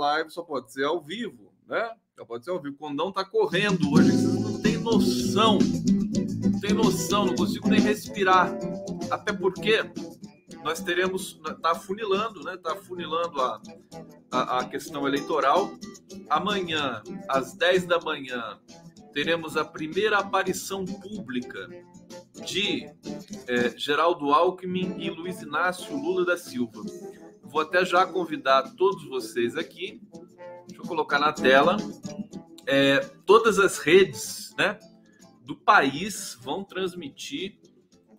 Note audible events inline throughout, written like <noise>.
live, só pode ser ao vivo, né? Só pode ser ao vivo. O Condão tá correndo hoje, vocês não têm noção, não tem noção, não consigo nem respirar. Até porque nós teremos, tá funilando, né? Tá funilando a, a, a questão eleitoral. Amanhã, às 10 da manhã, teremos a primeira aparição pública de é, Geraldo Alckmin e Luiz Inácio Lula da Silva. Vou até já convidar todos vocês aqui. Deixa eu colocar na tela. É, todas as redes né, do país vão transmitir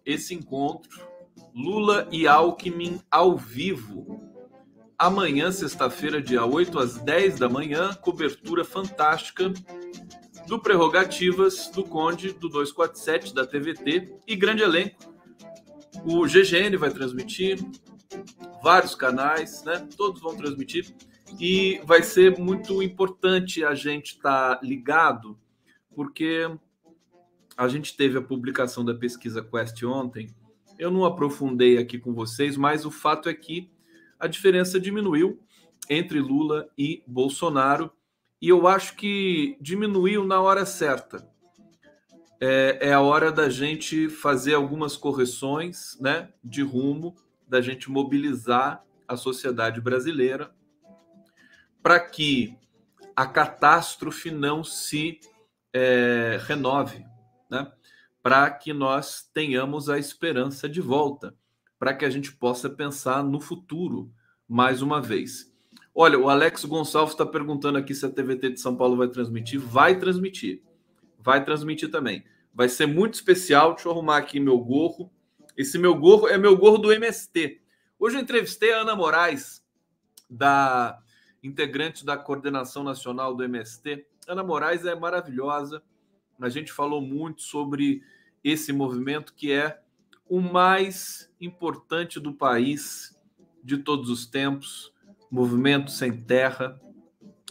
esse encontro Lula e Alckmin ao vivo. Amanhã, sexta-feira, dia 8 às 10 da manhã, cobertura fantástica do Prerrogativas, do Conde, do 247, da TVT e grande elenco. O GGN vai transmitir, vários canais, né? Todos vão transmitir. E vai ser muito importante a gente estar tá ligado, porque a gente teve a publicação da pesquisa Quest ontem. Eu não aprofundei aqui com vocês, mas o fato é que a diferença diminuiu entre Lula e Bolsonaro e eu acho que diminuiu na hora certa. É, é, a hora da gente fazer algumas correções né, de rumo, da gente mobilizar a sociedade brasileira para que a catástrofe não se é, renove, né? para que nós tenhamos a esperança de volta, para que a gente possa pensar no futuro mais uma vez. Olha, o Alex Gonçalves está perguntando aqui se a TVT de São Paulo vai transmitir. Vai transmitir. Vai transmitir também. Vai ser muito especial. Deixa eu arrumar aqui meu gorro. Esse meu gorro é meu gorro do MST. Hoje eu entrevistei a Ana Moraes, da integrante da coordenação nacional do MST. Ana Moraes é maravilhosa. A gente falou muito sobre esse movimento que é o mais importante do país de todos os tempos Movimento Sem Terra.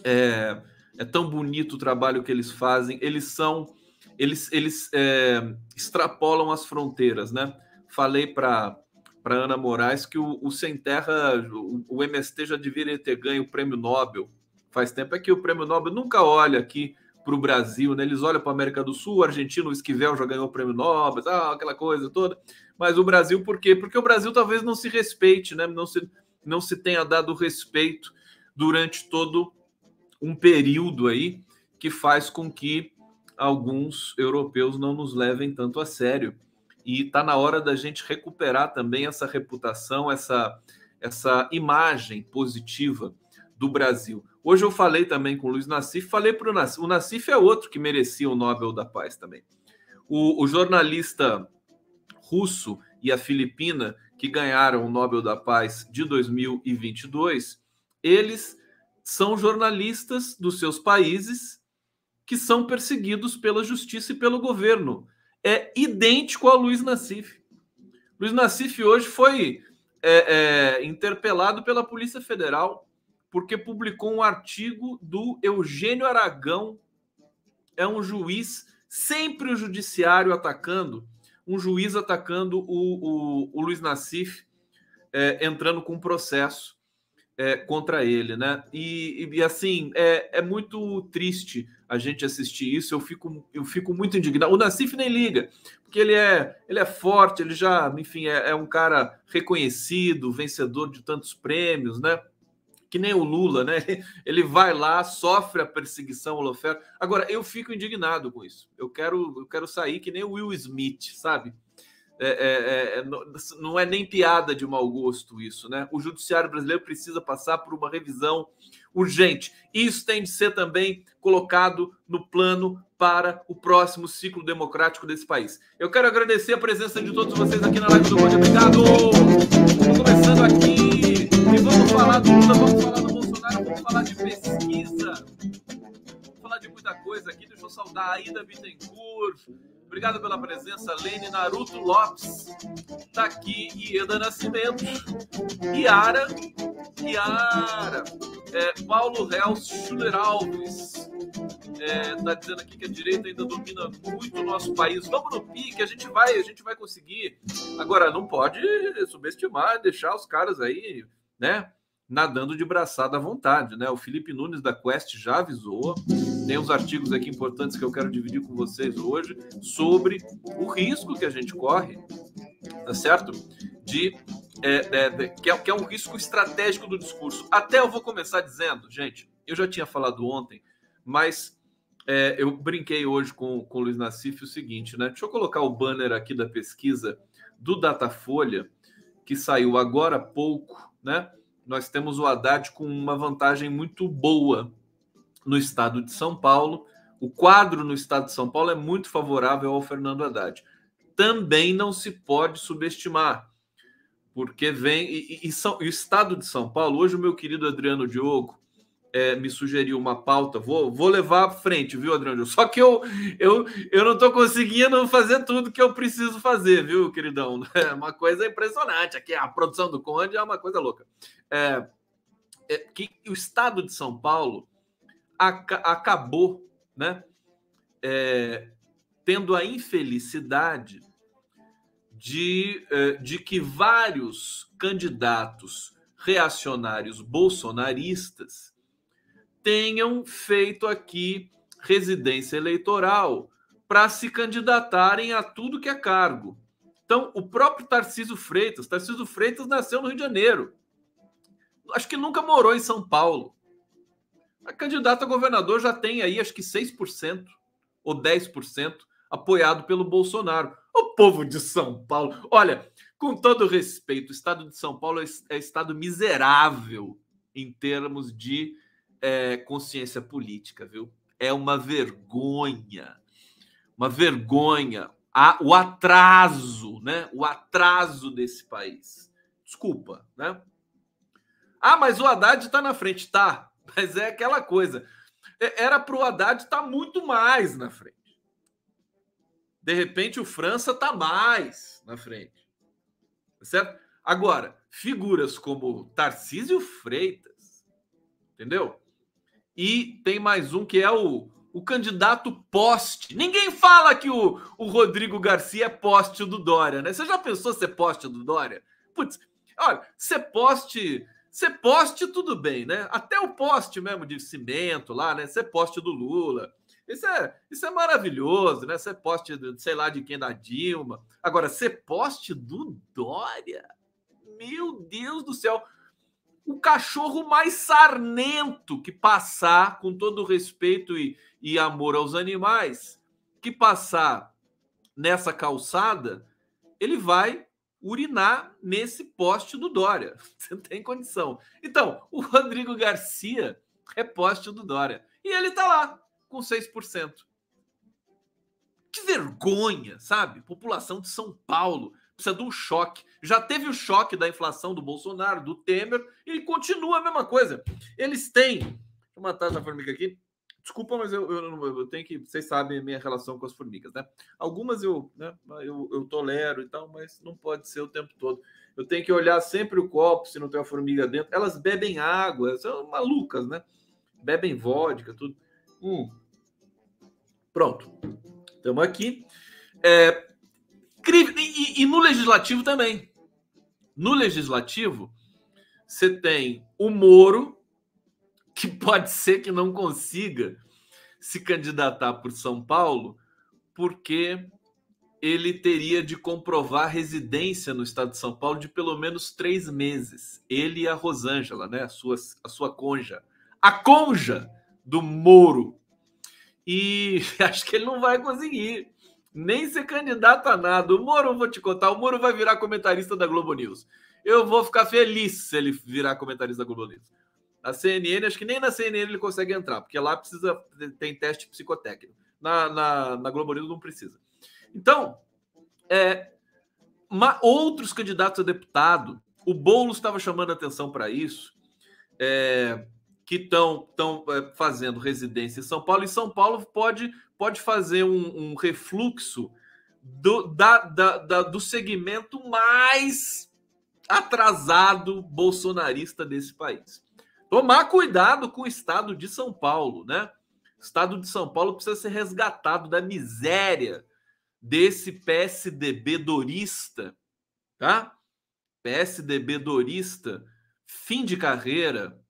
É, é tão bonito o trabalho que eles fazem. Eles são, eles, eles é, extrapolam as fronteiras, né? Falei para para Ana Moraes que o, o Sem Terra, o, o, MST já deveria ter ganho o prêmio Nobel. Faz tempo é que o prêmio Nobel nunca olha aqui para o Brasil, né? Eles olham para a América do Sul, o argentino, o Esquivel já ganhou o prêmio Nobel, ah, aquela coisa toda. Mas o Brasil, por quê? Porque o Brasil talvez não se respeite, né? Não se, não se tenha dado respeito durante todo um período aí que faz com que alguns europeus não nos levem tanto a sério. E está na hora da gente recuperar também essa reputação, essa, essa imagem positiva do Brasil. Hoje eu falei também com o Luiz Nassif, falei para o Nassif, o Nassif é outro que merecia o Nobel da Paz também. O, o jornalista russo e a filipina que ganharam o Nobel da Paz de 2022, eles são jornalistas dos seus países que são perseguidos pela justiça e pelo governo. É idêntico ao Luiz Nassif. Luiz Nassif hoje foi é, é, interpelado pela Polícia Federal porque publicou um artigo do Eugênio Aragão, é um juiz, sempre o judiciário atacando um juiz atacando o, o, o Luiz Nassif, é, entrando com um processo é, contra ele, né? E, e, assim, é, é muito triste a gente assistir isso. Eu fico, eu fico muito indignado. O Nassif nem liga, porque ele é, ele é forte, ele já, enfim, é, é um cara reconhecido, vencedor de tantos prêmios, né? que nem o Lula, né? Ele vai lá, sofre a perseguição holoferno. Agora, eu fico indignado com isso. Eu quero, eu quero sair que nem o Will Smith, sabe? É, é, é, não é nem piada de mau gosto isso, né? O judiciário brasileiro precisa passar por uma revisão urgente. Isso tem de ser também colocado no plano para o próximo ciclo democrático desse país. Eu quero agradecer a presença de todos vocês aqui na live do Bode. Obrigado! Estamos começando aqui e vamos falar do Lula, vamos falar do Bolsonaro, vamos falar de pesquisa. Vamos falar de muita coisa aqui. Deixa eu saudar a Ida Bittencourt, Obrigado pela presença, Lene Naruto Lopes. Tá aqui Ieda Nascimento. Yara. Yara. É, Paulo Real Schuller Alves. É, tá dizendo aqui que a direita ainda domina muito o nosso país. Vamos no pique, a gente vai, a gente vai conseguir. Agora, não pode subestimar, deixar os caras aí, né? Nadando de braçada à vontade, né? O Felipe Nunes da Quest já avisou. Tem uns artigos aqui importantes que eu quero dividir com vocês hoje sobre o risco que a gente corre, tá certo? De é, é, que, é, que é um risco estratégico do discurso. Até eu vou começar dizendo, gente, eu já tinha falado ontem, mas é, eu brinquei hoje com, com o Luiz Nassif o seguinte, né? Deixa eu colocar o banner aqui da pesquisa do Datafolha, que saiu agora há pouco, né? Nós temos o Haddad com uma vantagem muito boa no estado de São Paulo. O quadro no estado de São Paulo é muito favorável ao Fernando Haddad. Também não se pode subestimar, porque vem. E, e, São, e o estado de São Paulo, hoje o meu querido Adriano Diogo é, me sugeriu uma pauta, vou, vou levar à frente, viu, Adriano? Só que eu, eu, eu não estou conseguindo fazer tudo que eu preciso fazer, viu, queridão? <laughs> É uma coisa impressionante. Aqui a produção do Conde é uma coisa louca. É, é que o estado de São Paulo ac acabou, né? É, tendo a infelicidade de, é, de que vários candidatos reacionários bolsonaristas tenham feito aqui residência eleitoral para se candidatarem a tudo que é cargo. Então, o próprio Tarcísio Freitas, Tarcísio Freitas nasceu no Rio de Janeiro. Acho que nunca morou em São Paulo. A candidata a governador já tem aí, acho que 6% ou 10% apoiado pelo Bolsonaro. O povo de São Paulo. Olha, com todo respeito, o estado de São Paulo é, é estado miserável em termos de é, consciência política, viu? É uma vergonha, uma vergonha. o atraso, né? O atraso desse país. Desculpa, né? Ah, mas o Haddad está na frente, tá? <laughs> Mas é aquela coisa. É, era para o Haddad estar tá muito mais na frente. De repente, o França está mais na frente. Tá certo? Agora, figuras como Tarcísio Freitas, entendeu? E tem mais um que é o, o candidato poste. Ninguém fala que o, o Rodrigo Garcia é poste do Dória, né? Você já pensou ser poste do Dória? Putz, olha, ser poste. Ser poste, tudo bem, né? Até o poste mesmo de cimento lá, né? Ser poste do Lula. Isso é, isso é maravilhoso, né? Ser poste, sei lá, de quem da Dilma. Agora, ser poste do Dória. Meu Deus do céu o cachorro mais sarnento que passar, com todo respeito e, e amor aos animais, que passar nessa calçada, ele vai urinar nesse poste do Dória. <laughs> Você tem condição. Então, o Rodrigo Garcia é poste do Dória. E ele tá lá, com 6%. Que vergonha, sabe? População de São Paulo precisa de um choque. Já teve o choque da inflação do Bolsonaro, do Temer, e continua a mesma coisa. Eles têm. Deixa eu matar essa formiga aqui. Desculpa, mas eu, eu, eu, tenho que. Vocês sabem a minha relação com as formigas, né? Algumas eu, né, eu, eu tolero e tal, mas não pode ser o tempo todo. Eu tenho que olhar sempre o copo se não tem uma formiga dentro. Elas bebem água, são malucas, né? Bebem vodka, tudo. Hum. Pronto. Estamos aqui. É, e, e, no legislativo também. No legislativo, você tem o Moro, que <laughs> pode ser que não consiga se candidatar por São Paulo, porque ele teria de comprovar residência no estado de São Paulo de pelo menos três meses. Ele e a Rosângela, né? A sua, a sua conja. A conja do Moro. E <laughs> acho que ele não vai conseguir nem ser candidato a nada. O Moro, vou te contar, o Moro vai virar comentarista da Globo News. Eu vou ficar feliz se ele virar comentarista da Globo News. Na CNN, acho que nem na CNN ele consegue entrar, porque lá precisa tem teste psicotécnico. Na, na, na Globo News não precisa. Então, é, uma, outros candidatos a deputado, o Boulos estava chamando atenção para isso, é, que estão é, fazendo residência em São Paulo, e São Paulo pode pode fazer um, um refluxo do, da, da, da, do segmento mais atrasado bolsonarista desse país. Tomar cuidado com o estado de São Paulo, né? O estado de São Paulo precisa ser resgatado da miséria desse PSDB dorista, tá? PSDB dorista, fim de carreira,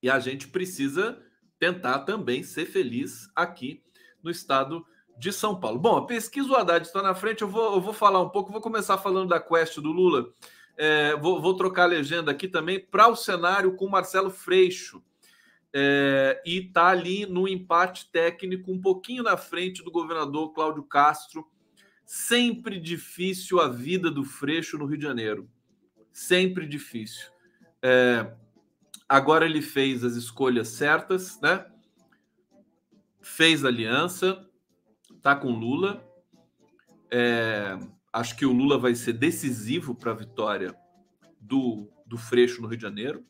e a gente precisa tentar também ser feliz aqui no estado de São Paulo. Bom, a pesquisa o Haddad está na frente, eu vou, eu vou falar um pouco, vou começar falando da quest do Lula, é, vou, vou, trocar a legenda aqui também para o cenário com Marcelo Freixo. É, e está ali no empate técnico, um pouquinho na frente do governador Cláudio Castro. Sempre difícil a vida do Freixo no Rio de Janeiro. Sempre difícil. É, agora ele fez as escolhas certas, né? Fez aliança, tá com Lula. É, acho que o Lula vai ser decisivo para a vitória do, do Freixo no Rio de Janeiro.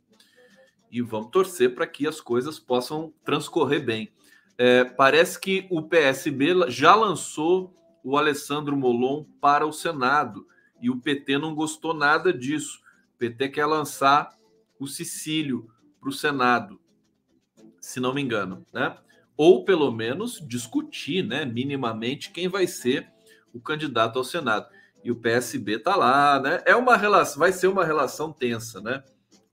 E vamos torcer para que as coisas possam transcorrer bem. É, parece que o PSB já lançou o Alessandro Molon para o Senado e o PT não gostou nada disso. O PT quer lançar o Cecílio para o Senado, se não me engano, né? Ou pelo menos discutir, né, minimamente quem vai ser o candidato ao Senado. E o PSB está lá, né? É uma relação, vai ser uma relação tensa, né?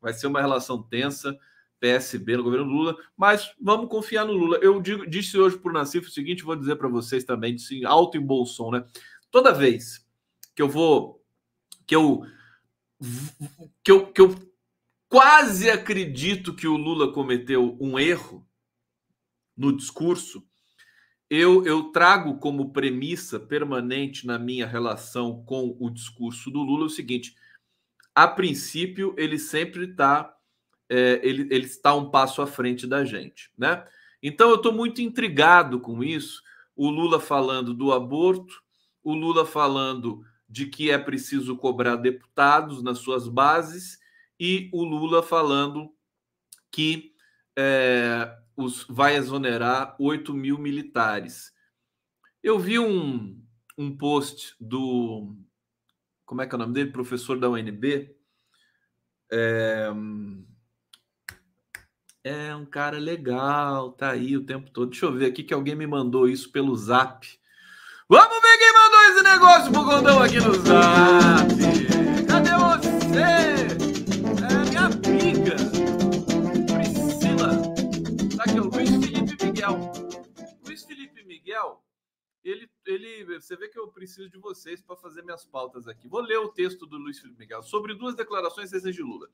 Vai ser uma relação tensa. PSB no governo Lula, mas vamos confiar no Lula. Eu digo, disse hoje para o Nassif o seguinte, vou dizer para vocês também, disse alto em bom som, né? Toda vez que eu vou, que eu, que eu, que eu quase acredito que o Lula cometeu um erro no discurso, eu, eu trago como premissa permanente na minha relação com o discurso do Lula o seguinte: a princípio, ele sempre está é, ele, ele está um passo à frente da gente, né? Então eu estou muito intrigado com isso. O Lula falando do aborto, o Lula falando de que é preciso cobrar deputados nas suas bases e o Lula falando que é, os, vai exonerar 8 mil militares. Eu vi um, um post do. Como é que é o nome dele? Professor da UNB. É, é um cara legal, tá aí o tempo todo. Deixa eu ver aqui que alguém me mandou isso pelo zap. Vamos ver quem mandou esse negócio pro Gondão aqui no zap. Miguel, ele, ele, você vê que eu preciso de vocês para fazer minhas pautas aqui. Vou ler o texto do Luiz Felipe Miguel sobre duas declarações recentes de Lula.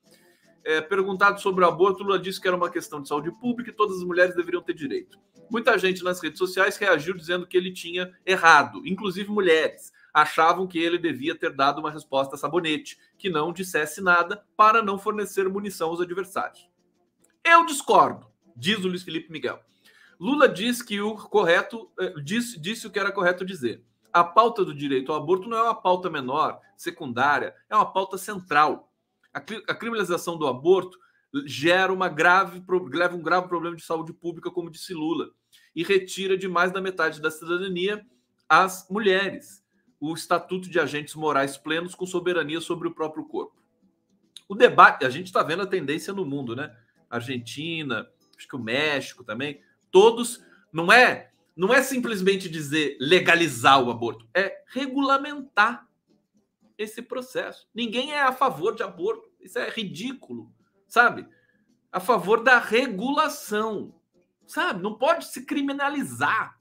É, perguntado sobre o aborto, Lula disse que era uma questão de saúde pública e todas as mulheres deveriam ter direito. Muita gente nas redes sociais reagiu dizendo que ele tinha errado, inclusive mulheres. Achavam que ele devia ter dado uma resposta sabonete, que não dissesse nada para não fornecer munição aos adversários. Eu discordo, diz o Luiz Felipe Miguel. Lula diz que o correto eh, disse, disse o que era correto dizer. A pauta do direito ao aborto não é uma pauta menor, secundária, é uma pauta central. A, a criminalização do aborto gera uma grave, leva um grave problema de saúde pública, como disse Lula, e retira de mais da metade da cidadania as mulheres, o estatuto de agentes morais plenos com soberania sobre o próprio corpo. O debate, a gente está vendo a tendência no mundo, né? Argentina, acho que o México também todos, não é não é simplesmente dizer legalizar o aborto, é regulamentar esse processo. Ninguém é a favor de aborto, isso é ridículo, sabe? A favor da regulação, sabe? Não pode se criminalizar.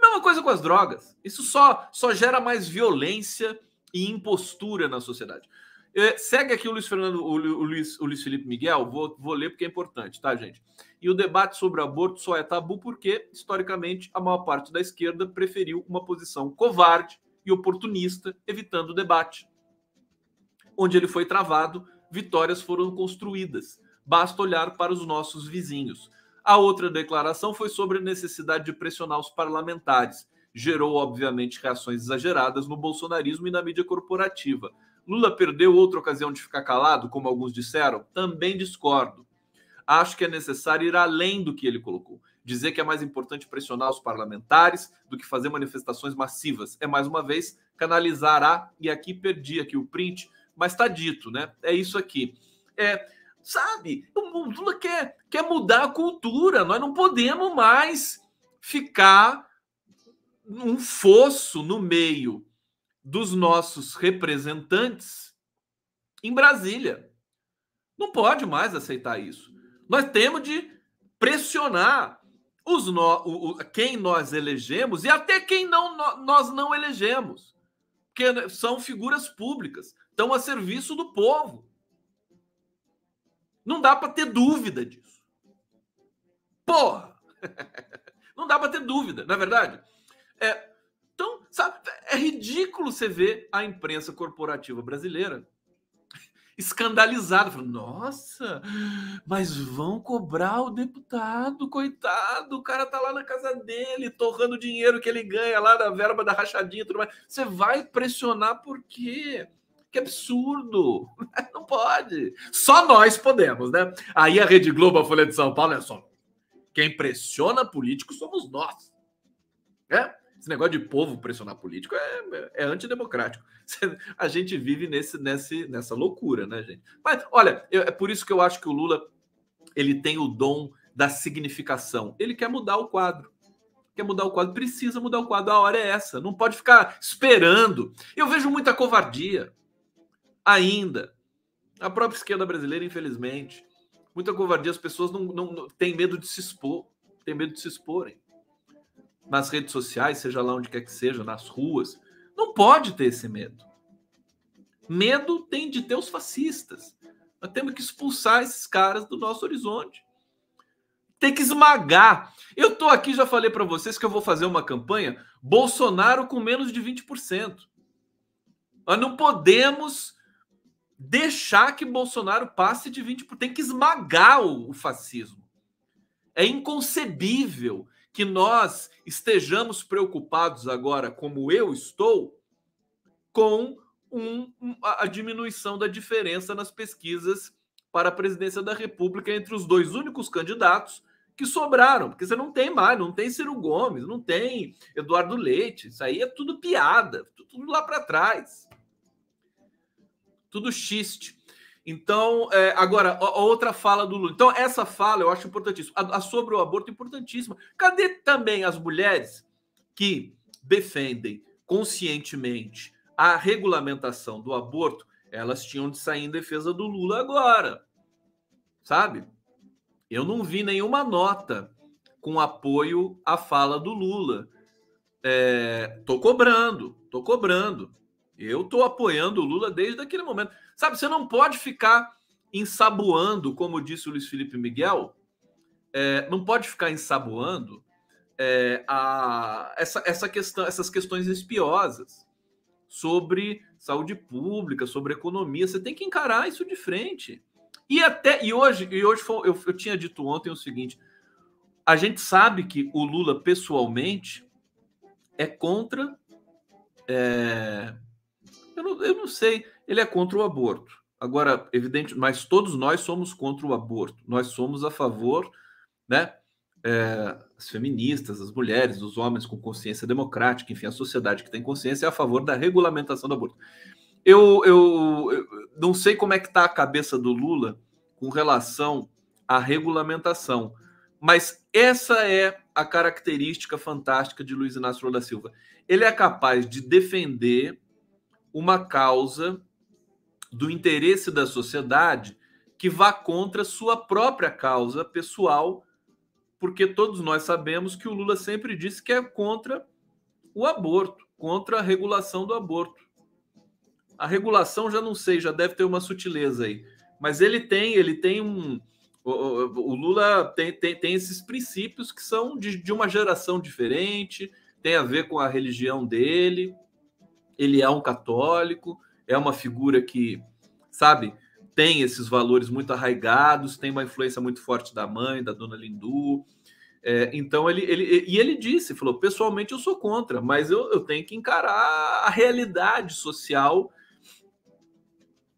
Mesma coisa com as drogas. Isso só só gera mais violência e impostura na sociedade. É, segue aqui o Luiz Fernando, o Luiz, o Luiz Felipe Miguel, vou, vou ler porque é importante, tá, gente? E o debate sobre aborto só é tabu porque, historicamente, a maior parte da esquerda preferiu uma posição covarde e oportunista, evitando o debate. Onde ele foi travado, vitórias foram construídas. Basta olhar para os nossos vizinhos. A outra declaração foi sobre a necessidade de pressionar os parlamentares. Gerou, obviamente, reações exageradas no bolsonarismo e na mídia corporativa Lula perdeu outra ocasião de ficar calado, como alguns disseram? Também discordo. Acho que é necessário ir além do que ele colocou. dizer que é mais importante pressionar os parlamentares do que fazer manifestações massivas. É mais uma vez canalizar a e aqui perdi aqui o print, mas está dito, né? É isso aqui. É, sabe? O Lula quer, quer mudar a cultura. Nós não podemos mais ficar um fosso no meio dos nossos representantes em Brasília. Não pode mais aceitar isso. Nós temos de pressionar os no, o, o, quem nós elegemos e até quem não, nós não elegemos, porque são figuras públicas, estão a serviço do povo. Não dá para ter dúvida disso. Porra! <laughs> Não dá para ter dúvida, não é verdade? É, então, sabe, é ridículo você ver a imprensa corporativa brasileira escandalizada, falando: nossa, mas vão cobrar o deputado, coitado, o cara tá lá na casa dele, torrando o dinheiro que ele ganha lá da verba da rachadinha e tudo mais. Você vai pressionar por quê? Que absurdo! <laughs> Não pode. Só nós podemos, né? Aí a Rede Globo, a Folha de São Paulo, é só. Quem pressiona político somos nós. É? Esse negócio de povo pressionar político é, é antidemocrático. <laughs> A gente vive nesse, nesse, nessa loucura, né, gente? Mas, olha, é por isso que eu acho que o Lula ele tem o dom da significação. Ele quer mudar o quadro. Quer mudar o quadro, precisa mudar o quadro. A hora é essa. Não pode ficar esperando. Eu vejo muita covardia ainda. A própria esquerda brasileira, infelizmente. Muita covardia. As pessoas não, não, não têm medo de se expor. Têm medo de se exporem nas redes sociais, seja lá onde quer que seja, nas ruas. Não pode ter esse medo. Medo tem de ter os fascistas. Nós temos que expulsar esses caras do nosso horizonte. Tem que esmagar. Eu estou aqui, já falei para vocês que eu vou fazer uma campanha Bolsonaro com menos de 20%. Nós não podemos deixar que Bolsonaro passe de 20%. Tem que esmagar o, o fascismo. É inconcebível que nós estejamos preocupados agora, como eu estou, com um, a diminuição da diferença nas pesquisas para a presidência da República entre os dois únicos candidatos que sobraram, porque você não tem mais, não tem Ciro Gomes, não tem Eduardo Leite, isso aí é tudo piada, tudo lá para trás. Tudo xiste. Então, é, agora, a, outra fala do Lula. Então, essa fala eu acho importantíssima. A, a sobre o aborto, importantíssima. Cadê também as mulheres que defendem conscientemente a regulamentação do aborto? Elas tinham de sair em defesa do Lula agora. Sabe? Eu não vi nenhuma nota com apoio à fala do Lula. É, tô cobrando, tô cobrando. Eu tô apoiando o Lula desde aquele momento. Sabe, você não pode ficar ensaboando, como disse o Luiz Felipe Miguel, é, não pode ficar ensaboando é, a, essa, essa questão, essas questões espiosas sobre saúde pública, sobre economia. Você tem que encarar isso de frente. E até e hoje, e hoje foi, eu, eu tinha dito ontem o seguinte: a gente sabe que o Lula pessoalmente é contra. É, eu, não, eu não sei ele é contra o aborto. Agora, evidente, mas todos nós somos contra o aborto. Nós somos a favor, né? É, as feministas, as mulheres, os homens com consciência democrática, enfim, a sociedade que tem consciência é a favor da regulamentação do aborto. Eu, eu, eu não sei como é que está a cabeça do Lula com relação à regulamentação, mas essa é a característica fantástica de Luiz Inácio Lula da Silva. Ele é capaz de defender uma causa do interesse da sociedade que vá contra sua própria causa pessoal, porque todos nós sabemos que o Lula sempre disse que é contra o aborto, contra a regulação do aborto. A regulação já não sei, já deve ter uma sutileza aí, mas ele tem, ele tem um o, Lula tem, tem, tem esses princípios que são de, de uma geração diferente, tem a ver com a religião dele. Ele é um católico, é uma figura que, sabe, tem esses valores muito arraigados, tem uma influência muito forte da mãe, da dona Lindu. É, então ele, ele e ele disse, falou, pessoalmente eu sou contra, mas eu, eu tenho que encarar a realidade social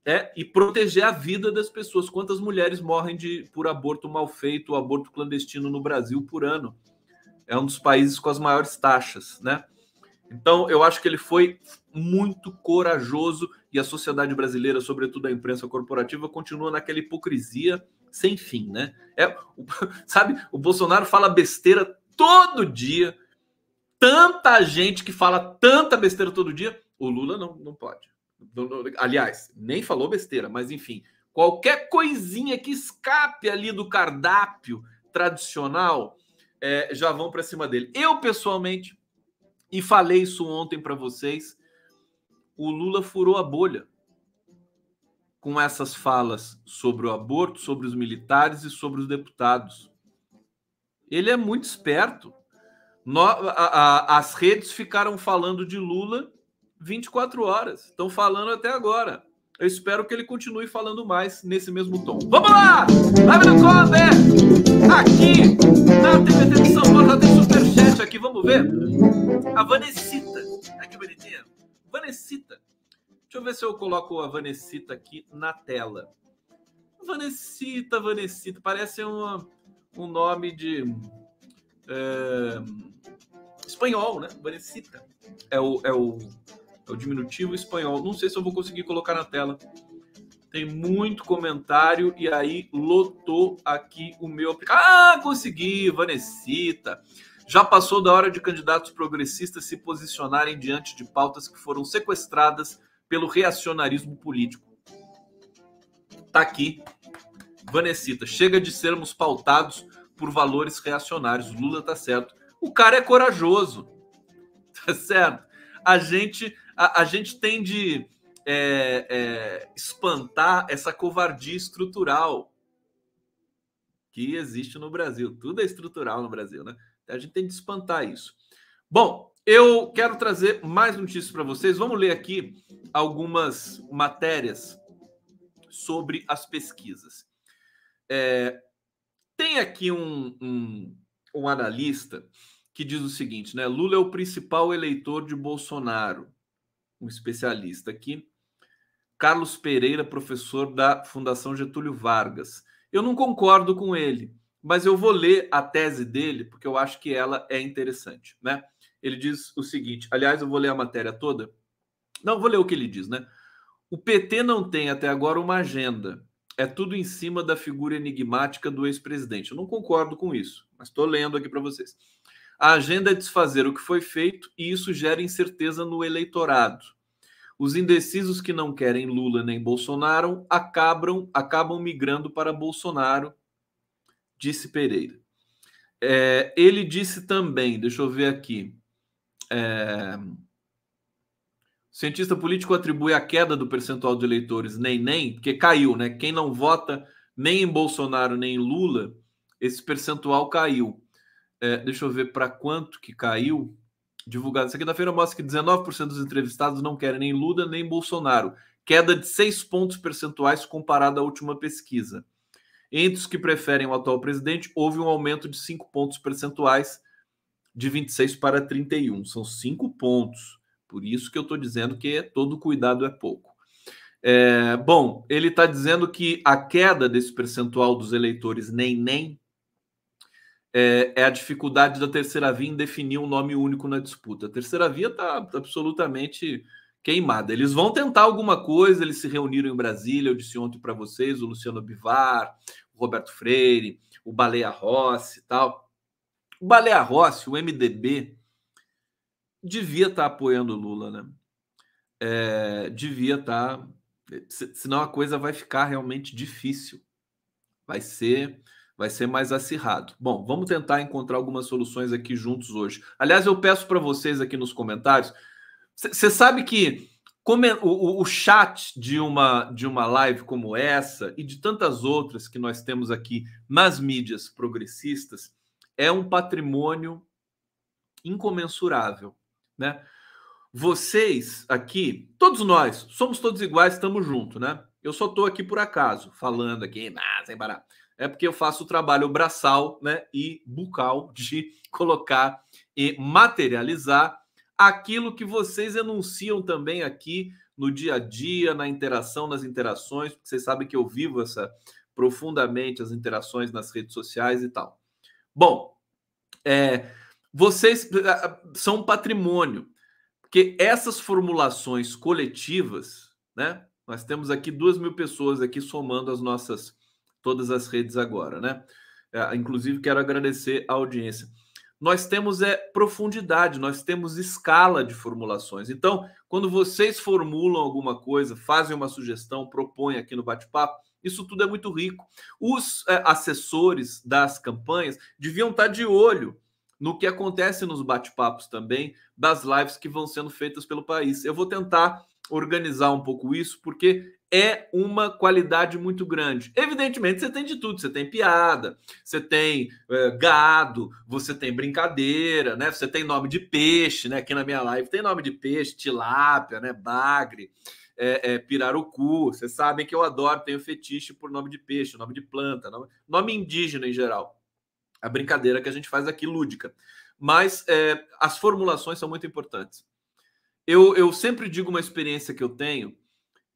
é, e proteger a vida das pessoas. Quantas mulheres morrem de, por aborto mal feito, aborto clandestino no Brasil por ano? É um dos países com as maiores taxas, né? Então, eu acho que ele foi muito corajoso e a sociedade brasileira, sobretudo a imprensa corporativa, continua naquela hipocrisia sem fim, né? É, <laughs> sabe, o Bolsonaro fala besteira todo dia, tanta gente que fala tanta besteira todo dia, o Lula não, não pode. Aliás, nem falou besteira, mas enfim, qualquer coisinha que escape ali do cardápio tradicional, é, já vão para cima dele. Eu, pessoalmente, e falei isso ontem para vocês, o Lula furou a bolha com essas falas sobre o aborto, sobre os militares e sobre os deputados. Ele é muito esperto. No, a, a, as redes ficaram falando de Lula 24 horas. Estão falando até agora. Eu espero que ele continue falando mais nesse mesmo tom. Vamos lá! Live do Conde! Aqui na TVT de São Paulo já tem superchat aqui, vamos ver? A Vanessita. Ai, que bonitinha. Vanessita. Deixa eu ver se eu coloco a Vanessita aqui na tela. Vanessita, Vanessita. Parece uma, um nome de. É, espanhol, né? Vanessita. É o, é o é o diminutivo espanhol. Não sei se eu vou conseguir colocar na tela. Tem muito comentário e aí lotou aqui o meu. Ah, consegui, Vanessita. Já passou da hora de candidatos progressistas se posicionarem diante de pautas que foram sequestradas pelo reacionarismo político. Tá aqui, Vanessita. Chega de sermos pautados por valores reacionários. Lula tá certo. O cara é corajoso. <laughs> Tá certo? A gente a, a gente tem de é, é, espantar essa covardia estrutural que existe no Brasil. Tudo é estrutural no Brasil, né? A gente tem de espantar isso. Bom, eu quero trazer mais notícias para vocês. Vamos ler aqui algumas matérias sobre as pesquisas. É, tem aqui um, um, um analista que diz o seguinte, né? Lula é o principal eleitor de Bolsonaro um especialista aqui. Carlos Pereira, professor da Fundação Getúlio Vargas. Eu não concordo com ele, mas eu vou ler a tese dele porque eu acho que ela é interessante, né? Ele diz o seguinte, aliás, eu vou ler a matéria toda. Não, vou ler o que ele diz, né? O PT não tem até agora uma agenda. É tudo em cima da figura enigmática do ex-presidente. Eu não concordo com isso, mas estou lendo aqui para vocês. A agenda é desfazer o que foi feito e isso gera incerteza no eleitorado. Os indecisos que não querem Lula nem Bolsonaro acabam, acabam migrando para Bolsonaro, disse Pereira. É, ele disse também, deixa eu ver aqui. É, o cientista político atribui a queda do percentual de eleitores nem nem, porque caiu, né? Quem não vota nem em Bolsonaro nem em Lula, esse percentual caiu. É, deixa eu ver para quanto que caiu. Divulgado essa quinta-feira mostra que 19% dos entrevistados não querem nem Lula nem Bolsonaro. Queda de 6 pontos percentuais comparada à última pesquisa. Entre os que preferem o atual presidente, houve um aumento de 5 pontos percentuais, de 26 para 31. São 5 pontos. Por isso que eu estou dizendo que todo cuidado é pouco. É, bom, ele está dizendo que a queda desse percentual dos eleitores nem nem é, é, a dificuldade da terceira via em definir um nome único na disputa. A terceira via está absolutamente queimada. Eles vão tentar alguma coisa, eles se reuniram em Brasília, eu disse ontem para vocês, o Luciano Bivar, o Roberto Freire, o Baleia Rossi e tal. O Baleia Rossi, o MDB, devia estar tá apoiando o Lula, né? É, devia estar. Tá... Senão a coisa vai ficar realmente difícil. Vai ser vai ser mais acirrado. Bom, vamos tentar encontrar algumas soluções aqui juntos hoje. Aliás, eu peço para vocês aqui nos comentários. Você sabe que o, o, chat de uma, de uma live como essa e de tantas outras que nós temos aqui nas mídias progressistas é um patrimônio incomensurável, né? Vocês aqui, todos nós, somos todos iguais, estamos juntos, né? Eu só estou aqui por acaso, falando aqui, ah, sem barato é porque eu faço o trabalho braçal né, e bucal de <laughs> colocar e materializar aquilo que vocês enunciam também aqui no dia a dia, na interação, nas interações, porque vocês sabem que eu vivo essa profundamente as interações nas redes sociais e tal. Bom, é, vocês são um patrimônio, porque essas formulações coletivas, né? Nós temos aqui duas mil pessoas aqui somando as nossas todas as redes agora, né? É, inclusive quero agradecer a audiência nós temos é profundidade, nós temos escala de formulações. Então, quando vocês formulam alguma coisa, fazem uma sugestão, propõem aqui no bate-papo, isso tudo é muito rico. Os é, assessores das campanhas deviam estar de olho no que acontece nos bate-papos também, das lives que vão sendo feitas pelo país. Eu vou tentar organizar um pouco isso, porque é uma qualidade muito grande. Evidentemente, você tem de tudo. Você tem piada, você tem é, gado, você tem brincadeira, né? Você tem nome de peixe, né? Aqui na minha live tem nome de peixe, tilápia, né? Bagre, é, é, pirarucu. Vocês sabem que eu adoro, tenho fetiche por nome de peixe, nome de planta, nome, nome indígena em geral. A brincadeira que a gente faz aqui lúdica. Mas é, as formulações são muito importantes. Eu, eu sempre digo uma experiência que eu tenho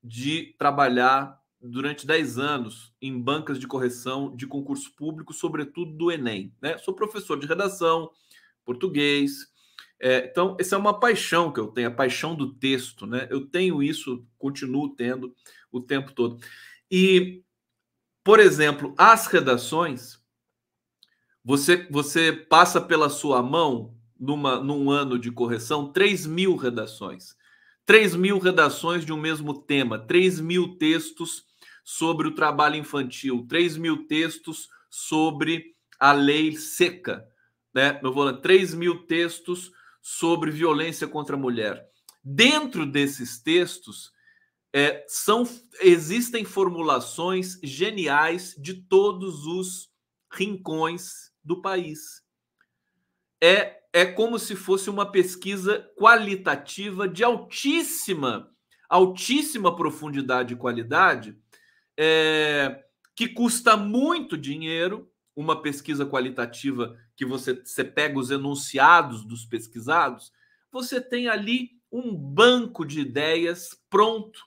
de trabalhar durante 10 anos em bancas de correção de concurso público, sobretudo do Enem. Né? Sou professor de redação, português. É, então, essa é uma paixão que eu tenho, a paixão do texto. Né? Eu tenho isso, continuo tendo o tempo todo. E, por exemplo, as redações, você, você passa pela sua mão, numa, num ano de correção, 3 mil redações. 3 mil redações de um mesmo tema, 3 mil textos sobre o trabalho infantil, 3 mil textos sobre a lei seca, né? Eu vou lá, 3 mil textos sobre violência contra a mulher. Dentro desses textos, é, são existem formulações geniais de todos os rincões do país. É é como se fosse uma pesquisa qualitativa de altíssima, altíssima profundidade e qualidade, é, que custa muito dinheiro. Uma pesquisa qualitativa que você, você pega os enunciados dos pesquisados, você tem ali um banco de ideias pronto.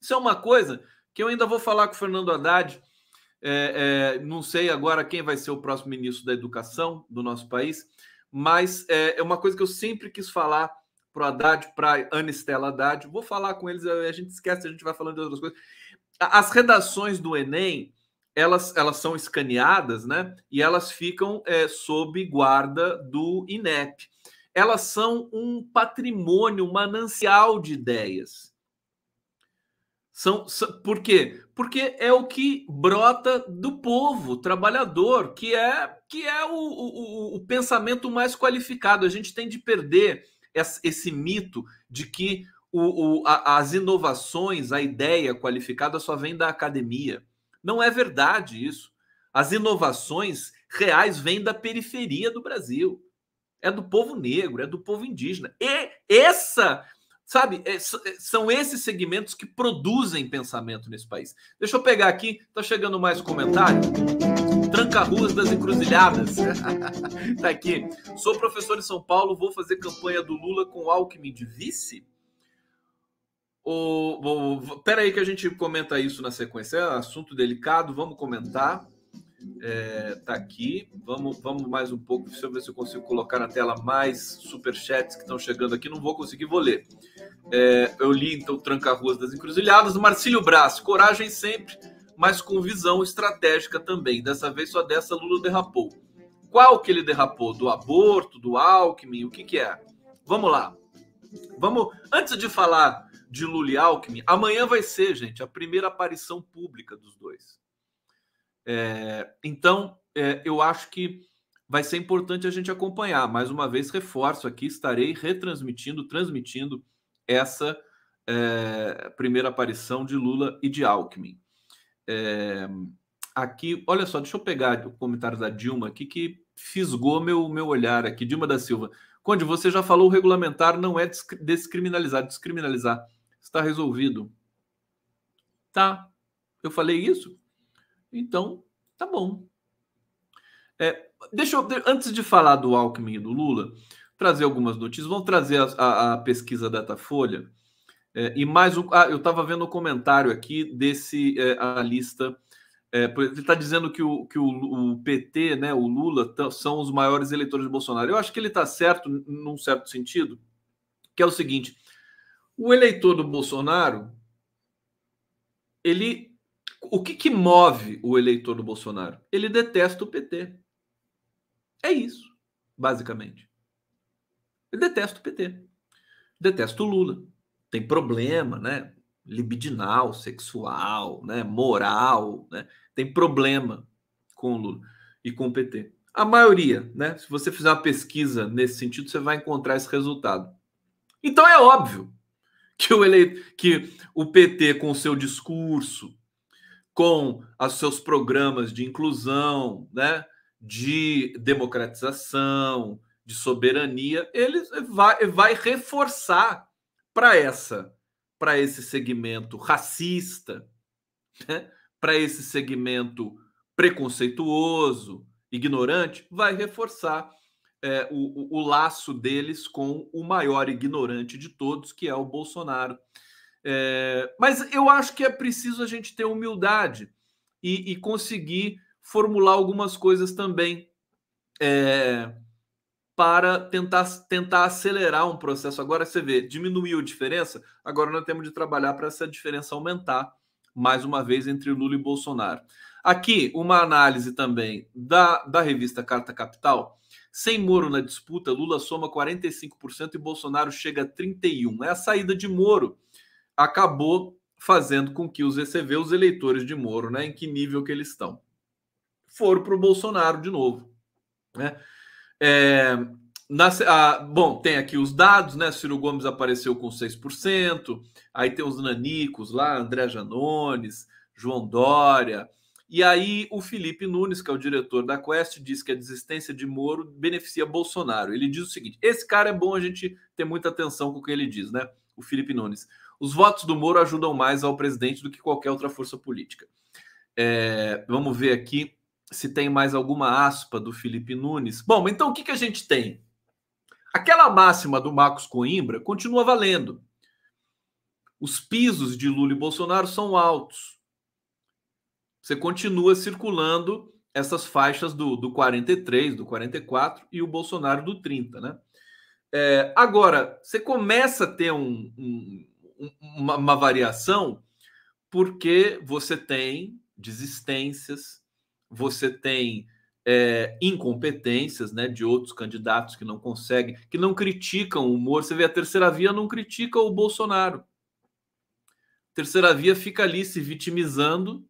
Isso é uma coisa que eu ainda vou falar com o Fernando Haddad. É, é, não sei agora quem vai ser o próximo ministro da Educação do nosso país, mas é, é uma coisa que eu sempre quis falar para o Haddad, para a Anistela Haddad. Vou falar com eles, a gente esquece, a gente vai falando de outras coisas. As redações do Enem, elas, elas são escaneadas, né? E elas ficam é, sob guarda do INEP. Elas são um patrimônio, manancial de ideias. São, são, por quê? Porque é o que brota do povo trabalhador, que é que é o, o, o pensamento mais qualificado. A gente tem de perder esse, esse mito de que o, o, a, as inovações, a ideia qualificada só vem da academia. Não é verdade isso. As inovações reais vêm da periferia do Brasil. É do povo negro, é do povo indígena. E essa Sabe, é, é, são esses segmentos que produzem pensamento nesse país. Deixa eu pegar aqui, tá chegando mais comentário. Tranca-ruas das encruzilhadas. <laughs> tá aqui. Sou professor em São Paulo, vou fazer campanha do Lula com Alckmin de vice? O, o, pera aí que a gente comenta isso na sequência. É um assunto delicado, vamos comentar é, tá aqui. Vamos, vamos mais um pouco. Deixa eu ver se eu consigo colocar na tela mais superchats que estão chegando aqui. Não vou conseguir, vou ler. É, eu li então Tranca-Ruas das Encruzilhadas. Marcílio Braz, coragem sempre, mas com visão estratégica também. Dessa vez só dessa Lula derrapou. Qual que ele derrapou? Do aborto, do Alckmin? O que, que é? Vamos lá. Vamos. Antes de falar de Lula e Alckmin, amanhã vai ser, gente, a primeira aparição pública dos dois. É, então, é, eu acho que vai ser importante a gente acompanhar. Mais uma vez, reforço aqui, estarei retransmitindo, transmitindo essa é, primeira aparição de Lula e de Alckmin. É, aqui, olha só, deixa eu pegar o comentário da Dilma aqui que fisgou meu, meu olhar aqui. Dilma da Silva. Conde, você já falou o regulamentar não é descriminalizar, descriminalizar. Está resolvido. Tá. Eu falei isso? Então, tá bom. É, deixa eu, antes de falar do Alckmin e do Lula, trazer algumas notícias. Vamos trazer a, a, a pesquisa Datafolha. É, e mais um. Ah, eu estava vendo o um comentário aqui desse é, analista. É, ele está dizendo que, o, que o, o, PT, né, o Lula, são os maiores eleitores de Bolsonaro. Eu acho que ele está certo, num certo sentido, que é o seguinte: o eleitor do Bolsonaro, ele. O que, que move o eleitor do Bolsonaro? Ele detesta o PT. É isso, basicamente. Ele detesta o PT. Detesta o Lula tem problema, né? Libidinal, sexual, né? Moral, né? Tem problema com o Lula e com o PT. A maioria, né? Se você fizer uma pesquisa nesse sentido, você vai encontrar esse resultado. Então é óbvio que o eleito, que o PT com o seu discurso, com os seus programas de inclusão, né, de democratização, de soberania, ele vai, vai reforçar para essa para esse segmento racista, né? para esse segmento preconceituoso, ignorante, vai reforçar é, o, o, laço deles com o maior ignorante de todos, que é o Bolsonaro. É, mas eu acho que é preciso a gente ter humildade e, e conseguir formular algumas coisas também. É, para tentar, tentar acelerar um processo. Agora você vê, diminuiu a diferença, agora nós temos de trabalhar para essa diferença aumentar, mais uma vez, entre Lula e Bolsonaro. Aqui, uma análise também da, da revista Carta Capital. Sem Moro na disputa, Lula soma 45% e Bolsonaro chega a 31%. É a saída de Moro acabou fazendo com que os ECV, os eleitores de Moro, né, em que nível que eles estão, foram para o Bolsonaro de novo. Né? É, na, a, bom, tem aqui os dados, né? Ciro Gomes apareceu com 6%, aí tem os nanicos lá, André Janones, João Dória. E aí o Felipe Nunes, que é o diretor da Quest, diz que a desistência de Moro beneficia Bolsonaro. Ele diz o seguinte: esse cara é bom a gente ter muita atenção com o que ele diz, né? O Felipe Nunes. Os votos do Moro ajudam mais ao presidente do que qualquer outra força política. É, vamos ver aqui se tem mais alguma aspa do Felipe Nunes. Bom, então o que, que a gente tem? Aquela máxima do Marcos Coimbra continua valendo. Os pisos de Lula e Bolsonaro são altos. Você continua circulando essas faixas do, do 43, do 44 e o Bolsonaro do 30, né? É, agora, você começa a ter um, um, uma, uma variação porque você tem desistências, você tem é, incompetências né, de outros candidatos que não conseguem, que não criticam o humor. Você vê, a terceira via não critica o Bolsonaro. A terceira via fica ali se vitimizando,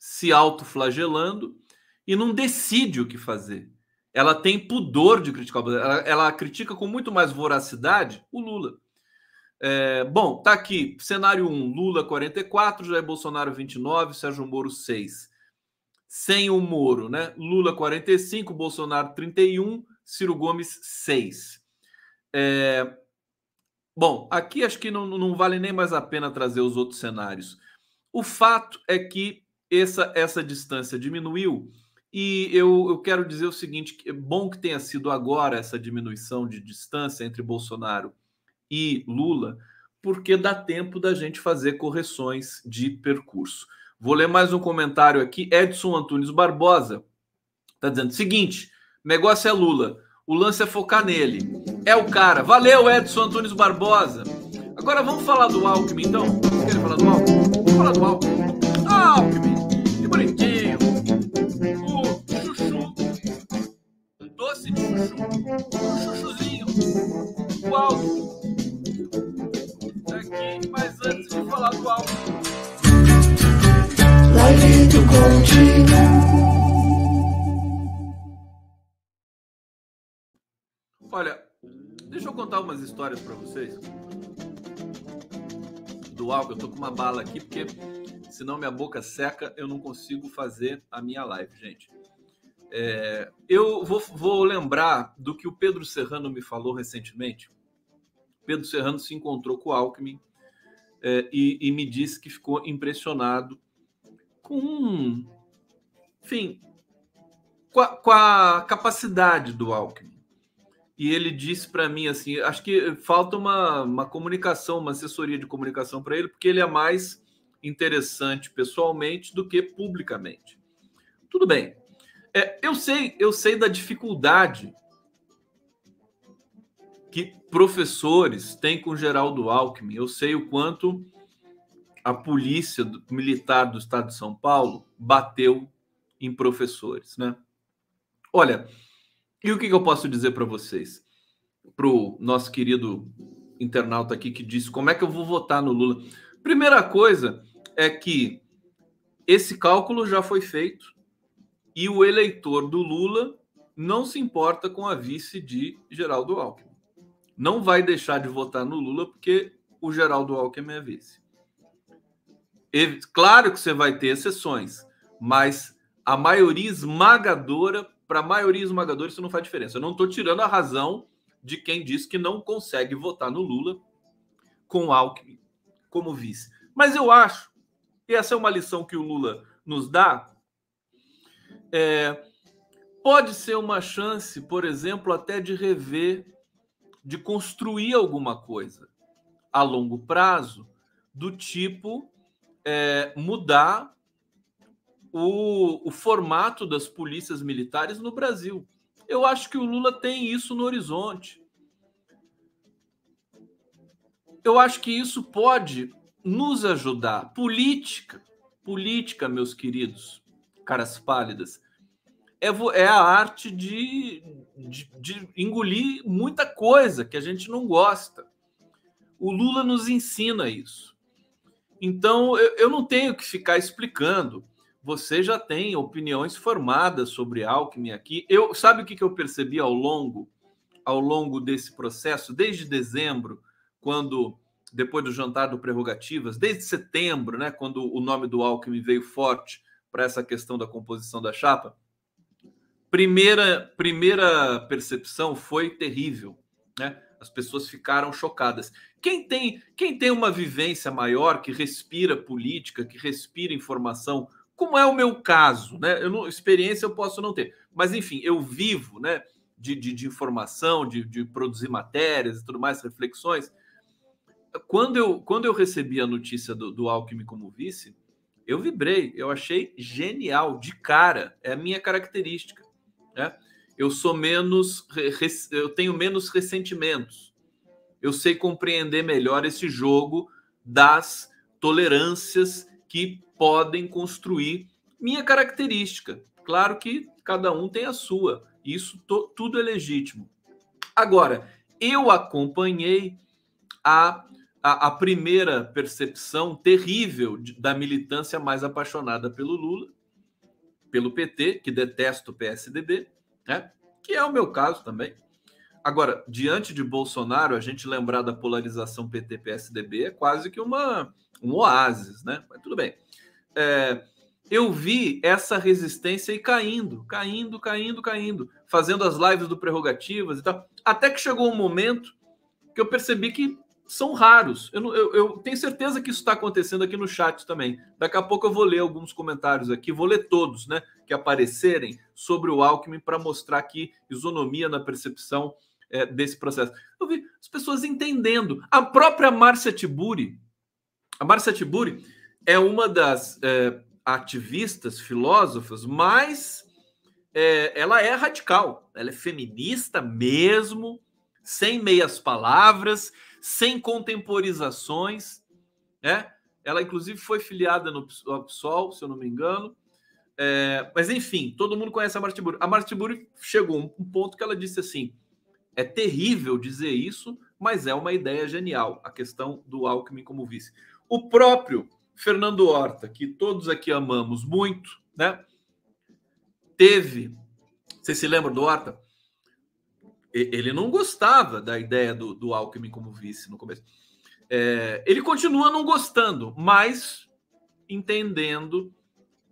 se autoflagelando e não decide o que fazer. Ela tem pudor de criticar o ela, ela critica com muito mais voracidade o Lula. É, bom, tá aqui, cenário 1, Lula 44, Jair Bolsonaro 29, Sérgio Moro 6 sem o Moro, né? Lula 45, Bolsonaro 31, Ciro Gomes 6. É... Bom, aqui acho que não, não vale nem mais a pena trazer os outros cenários. O fato é que essa, essa distância diminuiu e eu, eu quero dizer o seguinte: é bom que tenha sido agora essa diminuição de distância entre Bolsonaro e Lula, porque dá tempo da gente fazer correções de percurso. Vou ler mais um comentário aqui. Edson Antunes Barbosa está dizendo: seguinte, negócio é Lula. O lance é focar nele. É o cara. Valeu, Edson Antunes Barbosa. Agora vamos falar do Alckmin, então? Vocês falar do Alckmin? Vamos falar do Alckmin. Alckmin, histórias para vocês do álcool. Eu tô com uma bala aqui porque senão minha boca seca, eu não consigo fazer a minha live, gente. É, eu vou, vou, lembrar do que o Pedro Serrano me falou recentemente. Pedro Serrano se encontrou com o Alckmin é, e, e, me disse que ficou impressionado com, enfim, com a, com a capacidade do Alckmin. E ele disse para mim assim: acho que falta uma, uma comunicação, uma assessoria de comunicação para ele, porque ele é mais interessante pessoalmente do que publicamente. Tudo bem. É, eu sei, eu sei da dificuldade que professores têm com Geraldo Alckmin. Eu sei o quanto a polícia militar do estado de São Paulo bateu em professores, né? Olha, e o que, que eu posso dizer para vocês? Para o nosso querido internauta aqui que disse como é que eu vou votar no Lula. Primeira coisa é que esse cálculo já foi feito e o eleitor do Lula não se importa com a vice de Geraldo Alckmin. Não vai deixar de votar no Lula porque o Geraldo Alckmin é vice. E, claro que você vai ter exceções, mas a maioria esmagadora, para a maioria esmagadora, isso não faz diferença. Eu não estou tirando a razão de quem diz que não consegue votar no Lula com Alckmin como vice. Mas eu acho, e essa é uma lição que o Lula nos dá, é, pode ser uma chance, por exemplo, até de rever, de construir alguma coisa a longo prazo, do tipo é, mudar o, o formato das polícias militares no Brasil. Eu acho que o Lula tem isso no horizonte. Eu acho que isso pode nos ajudar. Política, política, meus queridos, caras pálidas, é, é a arte de, de, de engolir muita coisa que a gente não gosta. O Lula nos ensina isso. Então, eu, eu não tenho que ficar explicando. Você já tem opiniões formadas sobre Alckmin aqui. Eu sabe o que, que eu percebi ao longo ao longo desse processo, desde dezembro, quando depois do jantar do prerrogativas, desde setembro, né, quando o nome do Alckmin veio forte para essa questão da composição da chapa, primeira primeira percepção foi terrível, né? As pessoas ficaram chocadas. Quem tem quem tem uma vivência maior, que respira política, que respira informação, como é o meu caso, né? Eu não, experiência eu posso não ter, mas enfim, eu vivo, né? De, de, de informação, de, de produzir matérias e tudo mais, reflexões. Quando eu, quando eu recebi a notícia do, do Alckmin como vice, eu vibrei, eu achei genial, de cara, é a minha característica. Né? Eu sou menos, eu tenho menos ressentimentos. Eu sei compreender melhor esse jogo das tolerâncias que podem construir minha característica. Claro que cada um tem a sua. Isso tudo é legítimo. Agora, eu acompanhei a, a, a primeira percepção terrível de, da militância mais apaixonada pelo Lula, pelo PT, que detesta o PSDB, né? que é o meu caso também. Agora, diante de Bolsonaro, a gente lembrar da polarização PT-PSDB é quase que uma, um oásis, né? Mas tudo bem. É, eu vi essa resistência aí caindo, caindo, caindo, caindo, fazendo as lives do Prerrogativas e tal. Até que chegou um momento que eu percebi que são raros. Eu, eu, eu tenho certeza que isso está acontecendo aqui no chat também. Daqui a pouco eu vou ler alguns comentários aqui, vou ler todos, né? Que aparecerem sobre o Alckmin para mostrar aqui isonomia na percepção é, desse processo. Eu vi as pessoas entendendo. A própria Márcia Tiburi, a Márcia Tiburi é uma das é, ativistas, filósofas, mas é, ela é radical. Ela é feminista mesmo, sem meias palavras sem contemporizações, né? Ela, inclusive, foi filiada no PSOL, se eu não me engano. É, mas, enfim, todo mundo conhece a Martiburi. A Martiburi chegou a um ponto que ela disse assim: é terrível dizer isso, mas é uma ideia genial, a questão do Alckmin como vice. O próprio Fernando Horta, que todos aqui amamos muito, né? Teve. Você se lembra do Horta? ele não gostava da ideia do, do Alckmin como vice no começo. É, ele continua não gostando, mas entendendo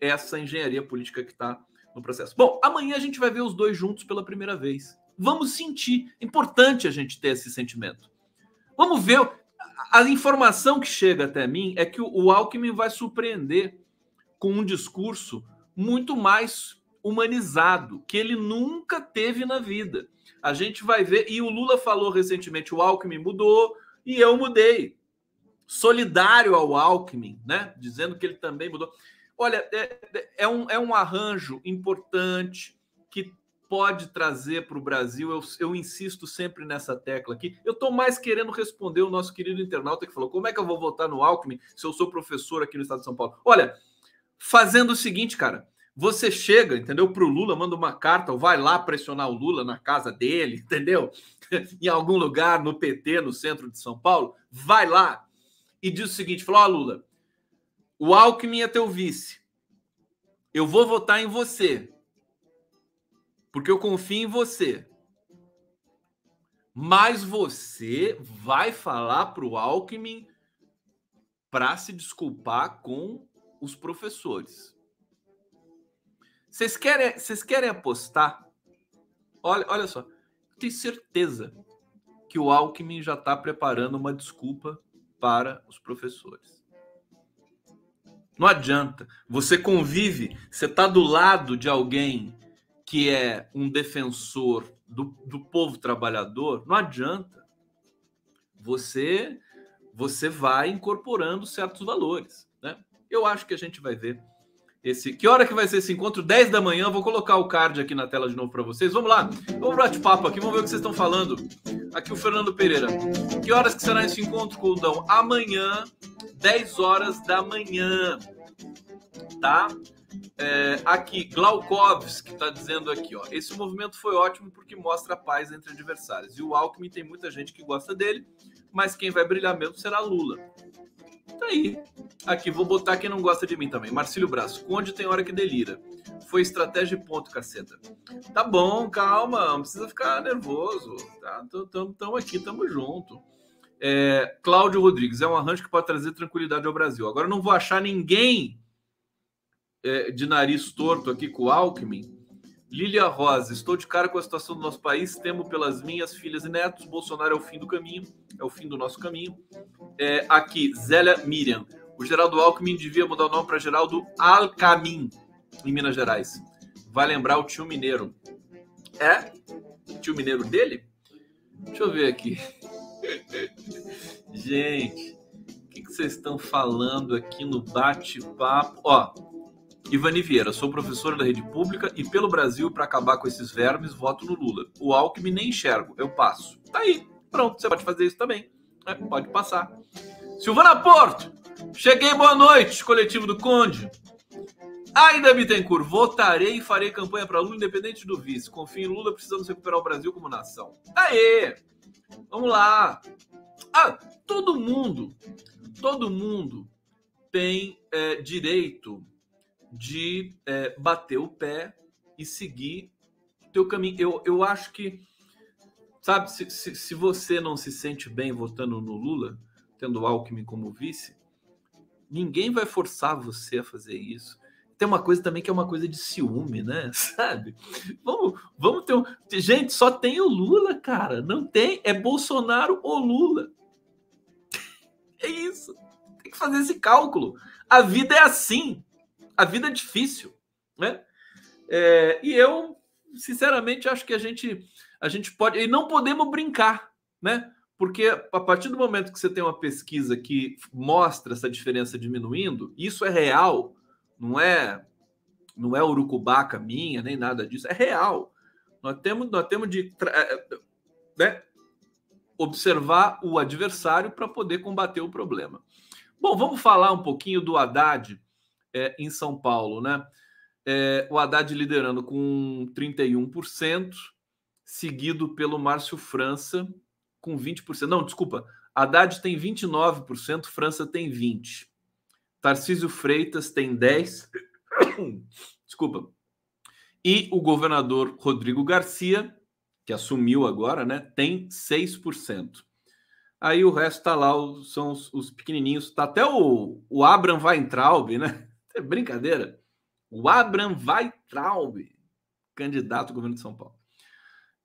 essa engenharia política que está no processo. Bom, amanhã a gente vai ver os dois juntos pela primeira vez. Vamos sentir. É importante a gente ter esse sentimento. Vamos ver. A informação que chega até mim é que o Alckmin vai surpreender com um discurso muito mais humanizado que ele nunca teve na vida. A gente vai ver, e o Lula falou recentemente: o Alckmin mudou e eu mudei. Solidário ao Alckmin, né? Dizendo que ele também mudou. Olha, é, é um, é um arranjo importante pode trazer para o Brasil. Eu, eu insisto sempre nessa tecla aqui. Eu estou mais querendo responder o nosso querido internauta que falou: como é que eu vou votar no Alckmin se eu sou professor aqui no estado de São Paulo? Olha, fazendo o seguinte, cara. Você chega, entendeu? Para o Lula, manda uma carta, ou vai lá pressionar o Lula na casa dele, <laughs> entendeu? em algum lugar, no PT, no centro de São Paulo, vai lá e diz o seguinte: falou, ó, oh, Lula, o Alckmin é teu vice. Eu vou votar em você. Porque eu confio em você. Mas você vai falar para o Alckmin para se desculpar com os professores. Vocês querem, vocês querem apostar? Olha, olha só. Tenho certeza que o Alckmin já está preparando uma desculpa para os professores. Não adianta. Você convive, você está do lado de alguém que é um defensor do, do povo trabalhador, não adianta. Você você vai incorporando certos valores. Né? Eu acho que a gente vai ver esse, que hora que vai ser esse encontro? 10 da manhã. Vou colocar o card aqui na tela de novo para vocês. Vamos lá. Vamos bate-papo aqui. Vamos ver o que vocês estão falando. Aqui o Fernando Pereira. Que horas que será esse encontro, Coldão? Amanhã, 10 horas da manhã. Tá? É, aqui, Glaukovski está dizendo aqui, ó. Esse movimento foi ótimo porque mostra a paz entre adversários. E o Alckmin tem muita gente que gosta dele, mas quem vai brilhar mesmo será Lula. Tá aí. Aqui, vou botar quem não gosta de mim também. Marcílio Braço. Conde tem hora que delira. Foi estratégia e ponto, caceta. Tá bom, calma. Não precisa ficar nervoso. Tá? Tamo, tamo aqui, tamo junto. É, Cláudio Rodrigues. É um arranjo que pode trazer tranquilidade ao Brasil. Agora não vou achar ninguém é, de nariz torto aqui com o Alckmin Lília Rosa, estou de cara com a situação do nosso país, temo pelas minhas filhas e netos. Bolsonaro é o fim do caminho, é o fim do nosso caminho. É, aqui, Zélia Miriam. O Geraldo Alckmin devia mudar o nome para Geraldo Alcamin, em Minas Gerais. Vai lembrar o tio Mineiro. É? Tio Mineiro dele? Deixa eu ver aqui. <laughs> Gente, o que, que vocês estão falando aqui no bate-papo? Ó, Ivani Vieira, sou professora da rede pública e pelo Brasil, para acabar com esses vermes, voto no Lula. O Alckmin nem enxergo, eu passo. Tá aí, pronto, você pode fazer isso também. Né? Pode passar. Silvana Porto, cheguei, boa noite, coletivo do Conde. Ainda Bittencourt, votarei e farei campanha para Lula, independente do vice. Confio em Lula, precisamos recuperar o Brasil como nação. Aê! Vamos lá. Ah, todo mundo, todo mundo tem é, direito de é, bater o pé e seguir o teu caminho. Eu, eu acho que, sabe, se, se, se você não se sente bem votando no Lula, tendo Alckmin como vice, ninguém vai forçar você a fazer isso. Tem uma coisa também que é uma coisa de ciúme, né? <laughs> Sabe? Vamos, vamos ter um. Gente, só tem o Lula, cara. Não tem. É Bolsonaro ou Lula. <laughs> É isso. Tem que fazer esse cálculo. A vida é assim a vida é difícil, né? É, e eu, sinceramente, acho que a gente, a gente pode. E não podemos brincar, né? Porque a partir do momento que você tem uma pesquisa que mostra essa diferença diminuindo, isso é real, não é não é urucubaca minha, nem nada disso, é real. Nós temos, nós temos de é, né, observar o adversário para poder combater o problema. Bom, vamos falar um pouquinho do Haddad é, em São Paulo, né? É, o Haddad liderando com 31%, seguido pelo Márcio França com 20%. Não, desculpa. Haddad tem 29%, França tem 20%. Tarcísio Freitas tem 10%. <coughs> desculpa. E o governador Rodrigo Garcia, que assumiu agora, né, tem 6%. Aí o resto tá lá, são os, os pequenininhos. Tá até o, o Abraham Weintraub, né? É brincadeira. O Abraham Weitraub, candidato ao governo de São Paulo.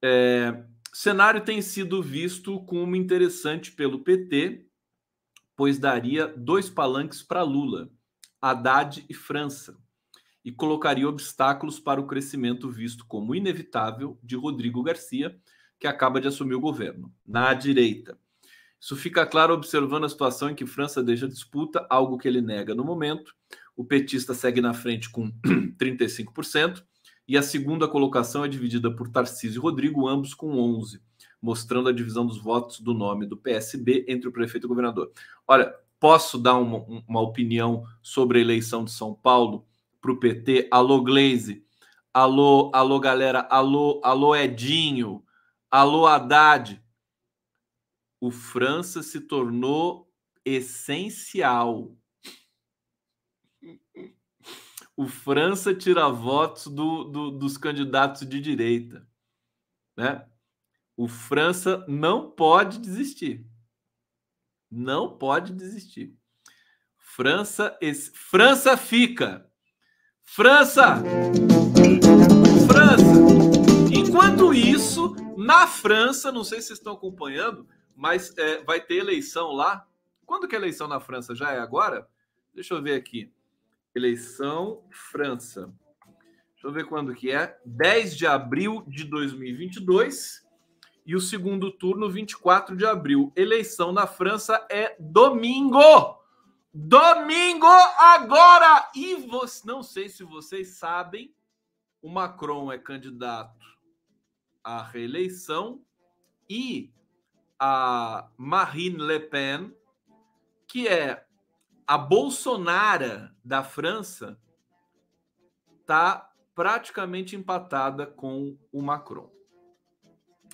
É, cenário tem sido visto como interessante pelo PT, pois daria dois palanques para Lula, Haddad e França. e colocaria obstáculos para o crescimento visto como inevitável de Rodrigo Garcia, que acaba de assumir o governo. Na direita. Isso fica claro observando a situação em que França deixa disputa, algo que ele nega no momento. O petista segue na frente com <clears throat> 35%, e a segunda colocação é dividida por Tarcísio e Rodrigo, ambos com 11%, mostrando a divisão dos votos do nome do PSB entre o prefeito e o governador. Olha, posso dar uma, uma opinião sobre a eleição de São Paulo para o PT? Alô, Glaze. Alô, alô, galera. Alô, alô, Edinho. Alô, Haddad. O França se tornou essencial. O França tira votos do, do, dos candidatos de direita. Né? O França não pode desistir. Não pode desistir. França, esse, França fica. França! França! Enquanto isso, na França, não sei se vocês estão acompanhando, mas é, vai ter eleição lá. Quando que é a eleição na França? Já é agora? Deixa eu ver aqui. Eleição França. Deixa eu ver quando que é. 10 de abril de 2022 e o segundo turno 24 de abril. Eleição na França é domingo. Domingo agora! E você, não sei se vocês sabem, o Macron é candidato à reeleição e a Marine Le Pen, que é a Bolsonara da França, está praticamente empatada com o Macron.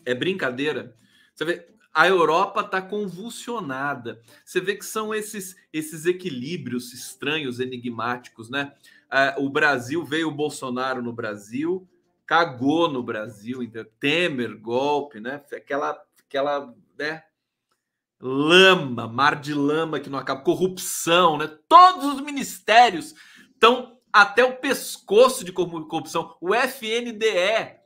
É brincadeira. Você vê, a Europa está convulsionada. Você vê que são esses, esses equilíbrios estranhos, enigmáticos, né? Uh, o Brasil veio o Bolsonaro no Brasil, cagou no Brasil? Temer, golpe, né? Aquela, aquela, né? Lama, mar de lama que não acaba, corrupção, né? Todos os ministérios estão até o pescoço de corrupção. O FNDE é,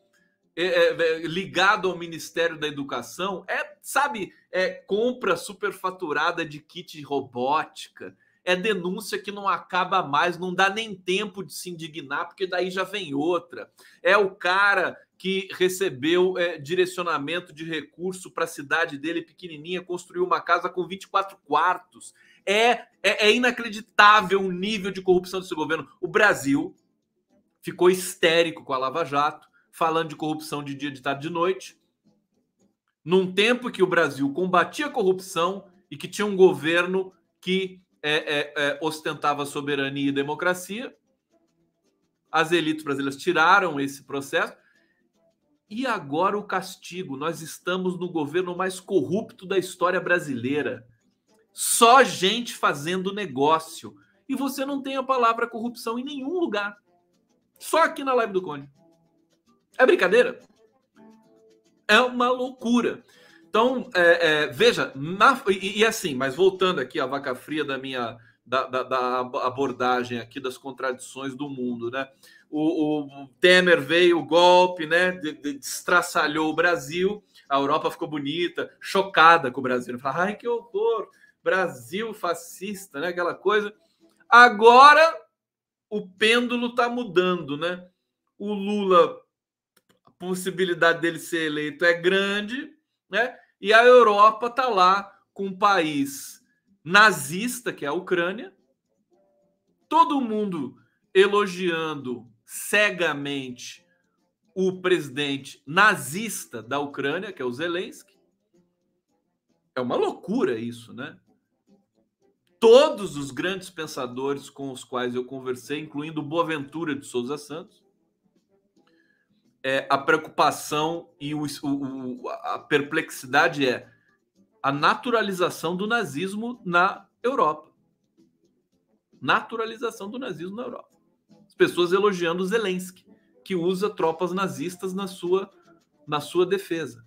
é, é, ligado ao Ministério da Educação é, sabe, é compra superfaturada de kit robótica, é denúncia que não acaba mais, não dá nem tempo de se indignar, porque daí já vem outra. É o cara que recebeu é, direcionamento de recurso para a cidade dele pequenininha, construiu uma casa com 24 quartos. É, é, é inacreditável o nível de corrupção desse governo. O Brasil ficou histérico com a Lava Jato falando de corrupção de dia, de tarde, de noite, num tempo que o Brasil combatia a corrupção e que tinha um governo que é, é, é, ostentava soberania e democracia. As elites brasileiras tiraram esse processo. E agora o castigo. Nós estamos no governo mais corrupto da história brasileira. Só gente fazendo negócio. E você não tem a palavra corrupção em nenhum lugar. Só aqui na live do Conde. É brincadeira? É uma loucura. Então, é, é, veja, na, e, e, assim, mas voltando aqui à vaca fria da minha da, da, da abordagem aqui das contradições do mundo, né? O, o Temer veio, o golpe, né? De, de, destraçalhou o Brasil, a Europa ficou bonita, chocada com o Brasil. Fala, ai que horror, Brasil fascista, né? Aquela coisa. Agora o pêndulo está mudando, né? O Lula possibilidade dele ser eleito é grande, né? E a Europa está lá com um país nazista, que é a Ucrânia, todo mundo elogiando cegamente o presidente nazista da Ucrânia, que é o Zelensky. É uma loucura isso, né? Todos os grandes pensadores com os quais eu conversei, incluindo Boaventura de Souza Santos, é, a preocupação e o, o, a perplexidade é a naturalização do nazismo na Europa. Naturalização do nazismo na Europa. As pessoas elogiando Zelensky, que usa tropas nazistas na sua, na sua defesa.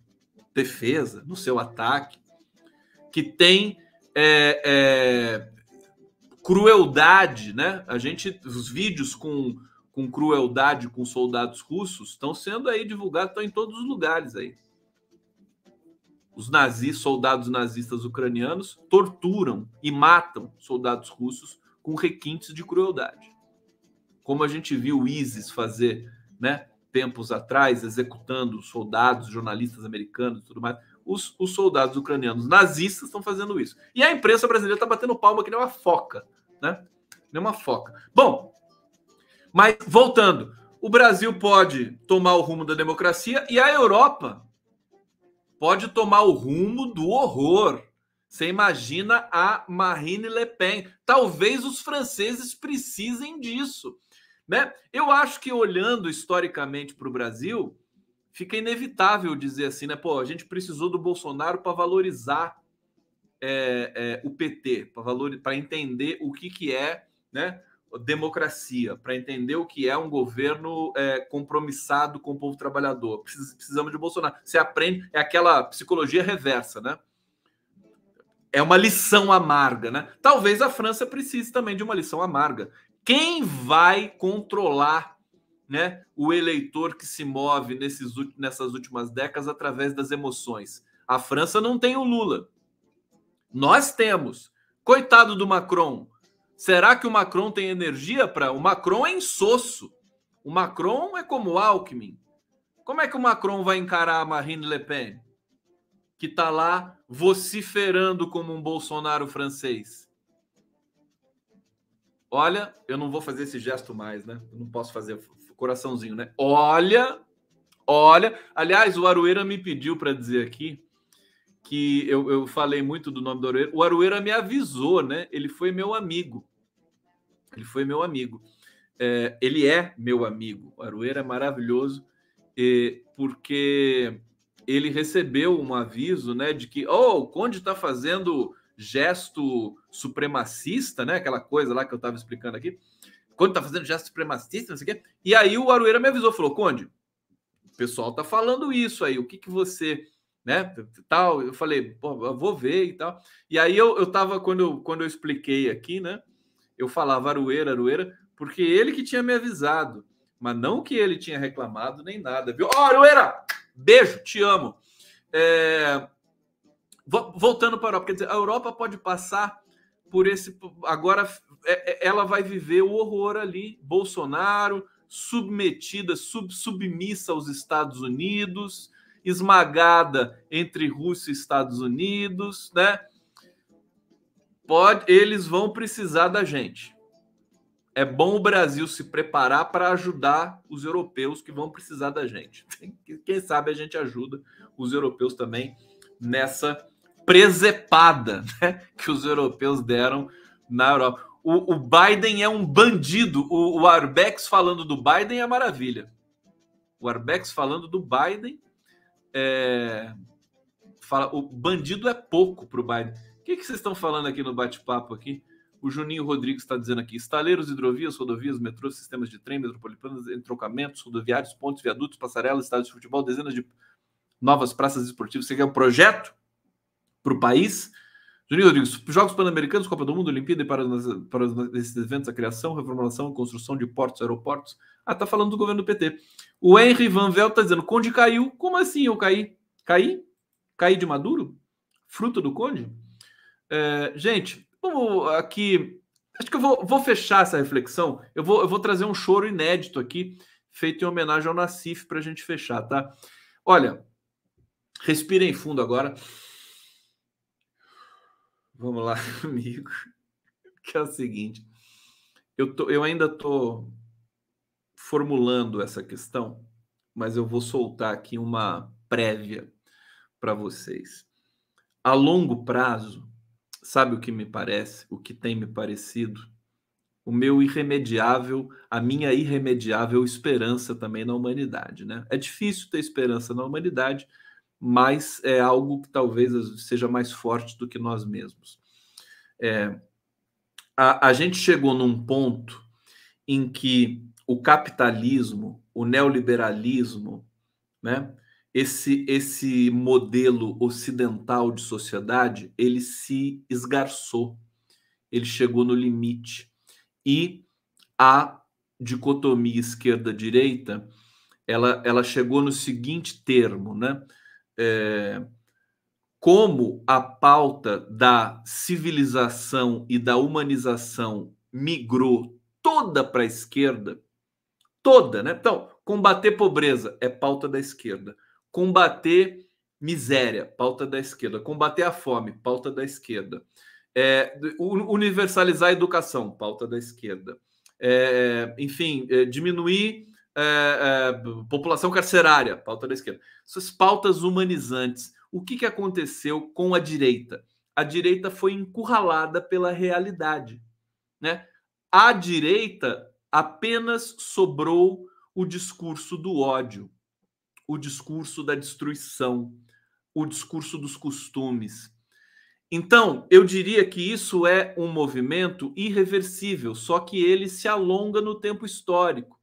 Defesa, no seu ataque. Que tem é, é, crueldade, né? A gente, os vídeos com com crueldade com soldados russos estão sendo aí divulgados, estão em todos os lugares aí. Os nazis, soldados nazistas ucranianos, torturam e matam soldados russos com requintes de crueldade. Como a gente viu o ISIS fazer, né? Tempos atrás, executando soldados, jornalistas americanos e tudo mais. Os, os soldados ucranianos nazistas estão fazendo isso. E a imprensa brasileira está batendo palma que nem uma foca, né? Nem uma foca. Bom, mas voltando, o Brasil pode tomar o rumo da democracia e a Europa pode tomar o rumo do horror. Você imagina a Marine Le Pen. Talvez os franceses precisem disso. Né? Eu acho que olhando historicamente para o Brasil, fica inevitável dizer assim, né? Pô, a gente precisou do Bolsonaro para valorizar é, é, o PT, para entender o que, que é né, democracia, para entender o que é um governo é, compromissado com o povo trabalhador. Precisamos de Bolsonaro. Você aprende, é aquela psicologia reversa, né? É uma lição amarga, né? Talvez a França precise também de uma lição amarga. Quem vai controlar né, o eleitor que se move nesses, nessas últimas décadas através das emoções? A França não tem o Lula. Nós temos. Coitado do Macron. Será que o Macron tem energia para. O Macron é insosso. O Macron é como o Alckmin. Como é que o Macron vai encarar a Marine Le Pen? Que está lá vociferando como um Bolsonaro francês. Olha, eu não vou fazer esse gesto mais, né? Eu não posso fazer coraçãozinho, né? Olha, olha. Aliás, o Arueira me pediu para dizer aqui que eu, eu falei muito do nome do Arueira. O Arueira me avisou, né? Ele foi meu amigo. Ele foi meu amigo. É, ele é meu amigo. O Arueira é maravilhoso, e, porque ele recebeu um aviso, né, de que, oh, o Conde está fazendo gesto supremacista, né? Aquela coisa lá que eu estava explicando aqui. Conde tá fazendo gesto supremacista, não sei o quê. E aí o Arueira me avisou, falou: Conde, o pessoal tá falando isso aí, o que que você. Né, tal, eu falei, pô, eu vou ver e tal. E aí eu, eu tava, quando eu, quando eu expliquei aqui, né? Eu falava Arueira, Arueira, porque ele que tinha me avisado, mas não que ele tinha reclamado nem nada, viu? Ó, oh, Arueira, beijo, te amo. É, voltando para a Europa, quer dizer, a Europa pode passar por esse. Agora é, é, ela vai viver o horror ali. Bolsonaro submetida, sub, submissa aos Estados Unidos, esmagada entre Rússia e Estados Unidos, né? Pode, eles vão precisar da gente. É bom o Brasil se preparar para ajudar os europeus que vão precisar da gente. <laughs> Quem sabe a gente ajuda os europeus também nessa presepada né, que os europeus deram na Europa. O, o Biden é um bandido. O, o, Arbex falando do Biden é maravilha. O Arbex falando do Biden é, fala, o bandido é pouco para o Biden. O que, que vocês estão falando aqui no bate-papo aqui? O Juninho Rodrigues está dizendo aqui: estaleiros, hidrovias, rodovias, metrôs, sistemas de trem, metropolitanos, entrocamentos, rodoviários, pontos, viadutos, passarelas, estádios de futebol, dezenas de novas praças esportivas. Você quer um projeto? Para o país. Juninho Rodrigues, Jogos Pan-Americanos, Copa do Mundo, Olimpíada e para, para esses eventos, a criação, reformulação, construção de portos, aeroportos. Ah, tá falando do governo do PT. O Henry Van Vel tá dizendo, Conde caiu. Como assim eu caí? Caí? Caí de Maduro? Fruto do Conde? É, gente, vamos aqui. Acho que eu vou, vou, fechar essa reflexão. Eu vou, eu vou trazer um choro inédito aqui, feito em homenagem ao Nassif, para a gente fechar, tá? Olha, respirem fundo agora. Vamos lá, <laughs> amigo. Que é o seguinte. Eu, tô, eu ainda estou formulando essa questão, mas eu vou soltar aqui uma prévia para vocês. A longo prazo, sabe o que me parece? O que tem me parecido? O meu irremediável, a minha irremediável esperança também na humanidade, né? É difícil ter esperança na humanidade, mas é algo que talvez seja mais forte do que nós mesmos. É, a, a gente chegou num ponto em que o capitalismo, o neoliberalismo, né, esse, esse modelo ocidental de sociedade, ele se esgarçou, ele chegou no limite. E a dicotomia esquerda-direita, ela, ela chegou no seguinte termo, né? É, como a pauta da civilização e da humanização migrou toda para a esquerda, toda, né? Então, combater pobreza é pauta da esquerda. Combater miséria, pauta da esquerda. Combater a fome, pauta da esquerda. É, universalizar a educação, pauta da esquerda. É, enfim, é, diminuir é, é, população carcerária, pauta da esquerda. Essas pautas humanizantes. O que, que aconteceu com a direita? A direita foi encurralada pela realidade. Né? À direita apenas sobrou o discurso do ódio, o discurso da destruição, o discurso dos costumes. Então, eu diria que isso é um movimento irreversível, só que ele se alonga no tempo histórico.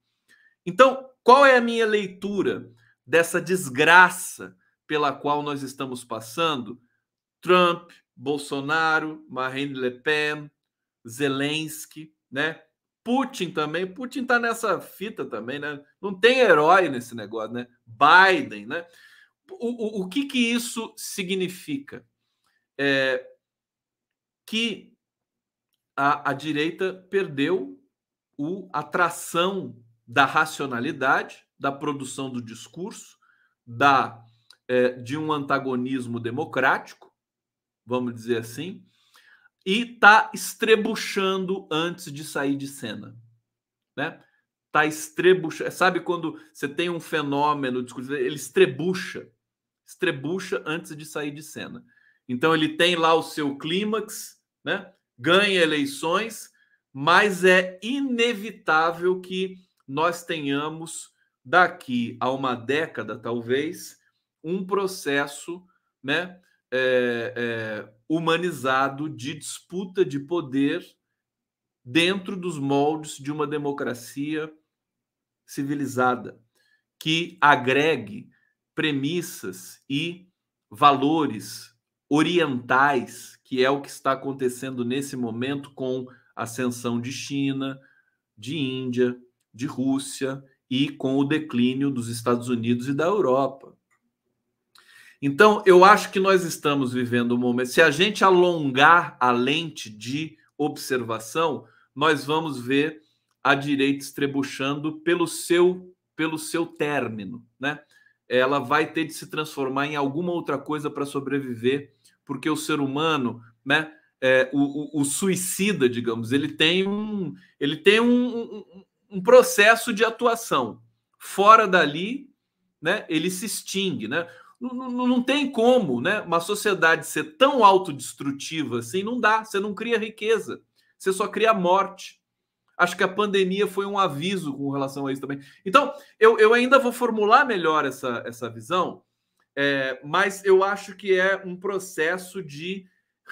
Então, qual é a minha leitura dessa desgraça pela qual nós estamos passando? Trump, Bolsonaro, Marine Le Pen, Zelensky, né? Putin também. Putin está nessa fita também, né? Não tem herói nesse negócio, né? Biden, né? O, o, o que, que isso significa? É que a, a direita perdeu o, a tração da racionalidade, da produção do discurso, da é, de um antagonismo democrático, vamos dizer assim, e está estrebuchando antes de sair de cena, né? Tá estrebuchando. Sabe quando você tem um fenômeno, ele estrebucha, estrebucha antes de sair de cena. Então ele tem lá o seu clímax, né? Ganha eleições, mas é inevitável que nós tenhamos daqui a uma década, talvez, um processo, né? É, é, humanizado de disputa de poder dentro dos moldes de uma democracia civilizada, que agregue premissas e valores orientais, que é o que está acontecendo nesse momento com a ascensão de China, de Índia, de Rússia e com o declínio dos Estados Unidos e da Europa. Então, eu acho que nós estamos vivendo um momento. Se a gente alongar a lente de observação, nós vamos ver a direita estrebuchando pelo seu pelo seu término, né? Ela vai ter de se transformar em alguma outra coisa para sobreviver, porque o ser humano, né? É, o, o, o, suicida, digamos, ele tem um ele tem um, um, um processo de atuação. Fora dali, né? Ele se extingue, né? não, não, tem como, né? Uma sociedade ser tão autodestrutiva assim, não dá. Você não cria riqueza, você só cria morte. Acho que a pandemia foi um aviso com relação a isso também. Então, eu, eu ainda vou formular melhor essa, essa visão, é, mas eu acho que é um processo de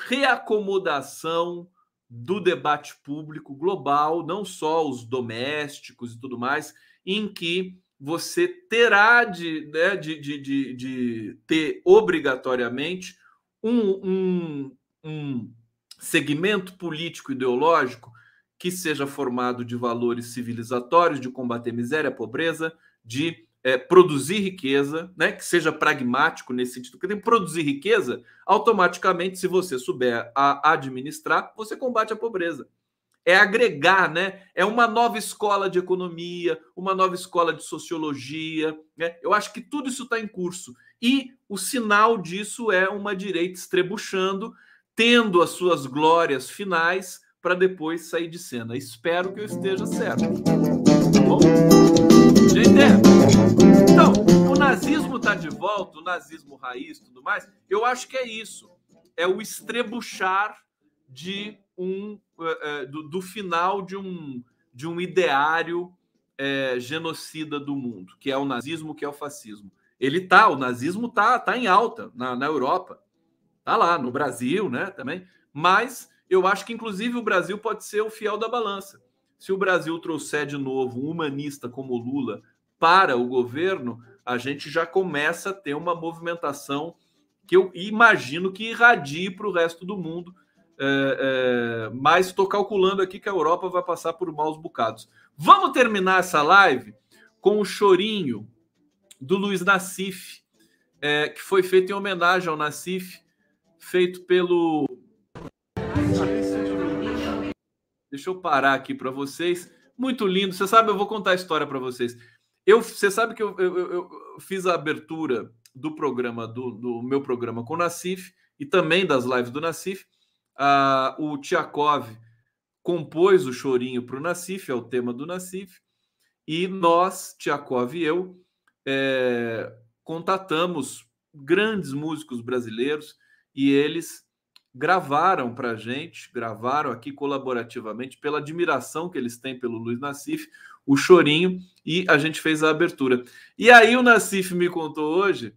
reacomodação do debate público global, não só os domésticos e tudo mais, em que você terá de, né, de, de, de, de, ter obrigatoriamente um, um, um segmento político ideológico que seja formado de valores civilizatórios, de combater miséria, pobreza, de é, produzir riqueza, né, que seja pragmático nesse sentido. Porque produzir riqueza, automaticamente, se você souber a administrar, você combate a pobreza é agregar, né? É uma nova escola de economia, uma nova escola de sociologia. Né? Eu acho que tudo isso está em curso. E o sinal disso é uma direita estrebuchando, tendo as suas glórias finais para depois sair de cena. Espero que eu esteja certo. Tá bom? Gente, então, o nazismo está de volta, o nazismo raiz tudo mais. Eu acho que é isso. É o estrebuchar de um é, do, do, final de um, de um ideário é, genocida do mundo, que é o nazismo, que é o fascismo. Ele tá, o nazismo tá, tá em alta na, na Europa, tá lá no Brasil, né, também. Mas eu acho que inclusive o Brasil pode ser o fiel da balança. Se o Brasil trouxer de novo um humanista como Lula para o governo, a gente já começa a ter uma movimentação que eu imagino que irradie para o resto do mundo é, é, mas estou calculando aqui que a Europa vai passar por maus bocados. Vamos terminar essa live com o chorinho do Luiz Nassif, é, que foi feito em homenagem ao Nassif, feito pelo. Deixa eu parar aqui para vocês. muito lindo. Você sabe, eu vou contar a história para vocês. Eu, você sabe que eu, eu, eu, fiz a abertura do programa, do, do, meu programa com o Nassif e também das lives do Nassif. Ah, o Tiakov compôs o chorinho para o Nassif, é o tema do Nassif, e nós, Tiakov e eu, é, contatamos grandes músicos brasileiros e eles gravaram para a gente, gravaram aqui colaborativamente, pela admiração que eles têm pelo Luiz Nassif, o chorinho, e a gente fez a abertura. E aí o Nassif me contou hoje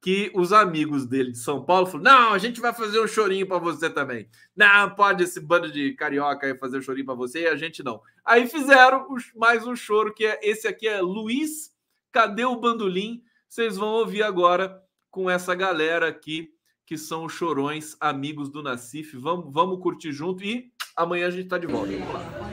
que os amigos dele de São Paulo falaram: não, a gente vai fazer um chorinho para você também. Não, pode esse bando de carioca aí fazer um chorinho para você e a gente não. Aí fizeram mais um choro, que é esse aqui é Luiz, cadê o bandolim? Vocês vão ouvir agora com essa galera aqui que são os chorões, amigos do Nacif. Vamos, vamos curtir junto e amanhã a gente está de volta.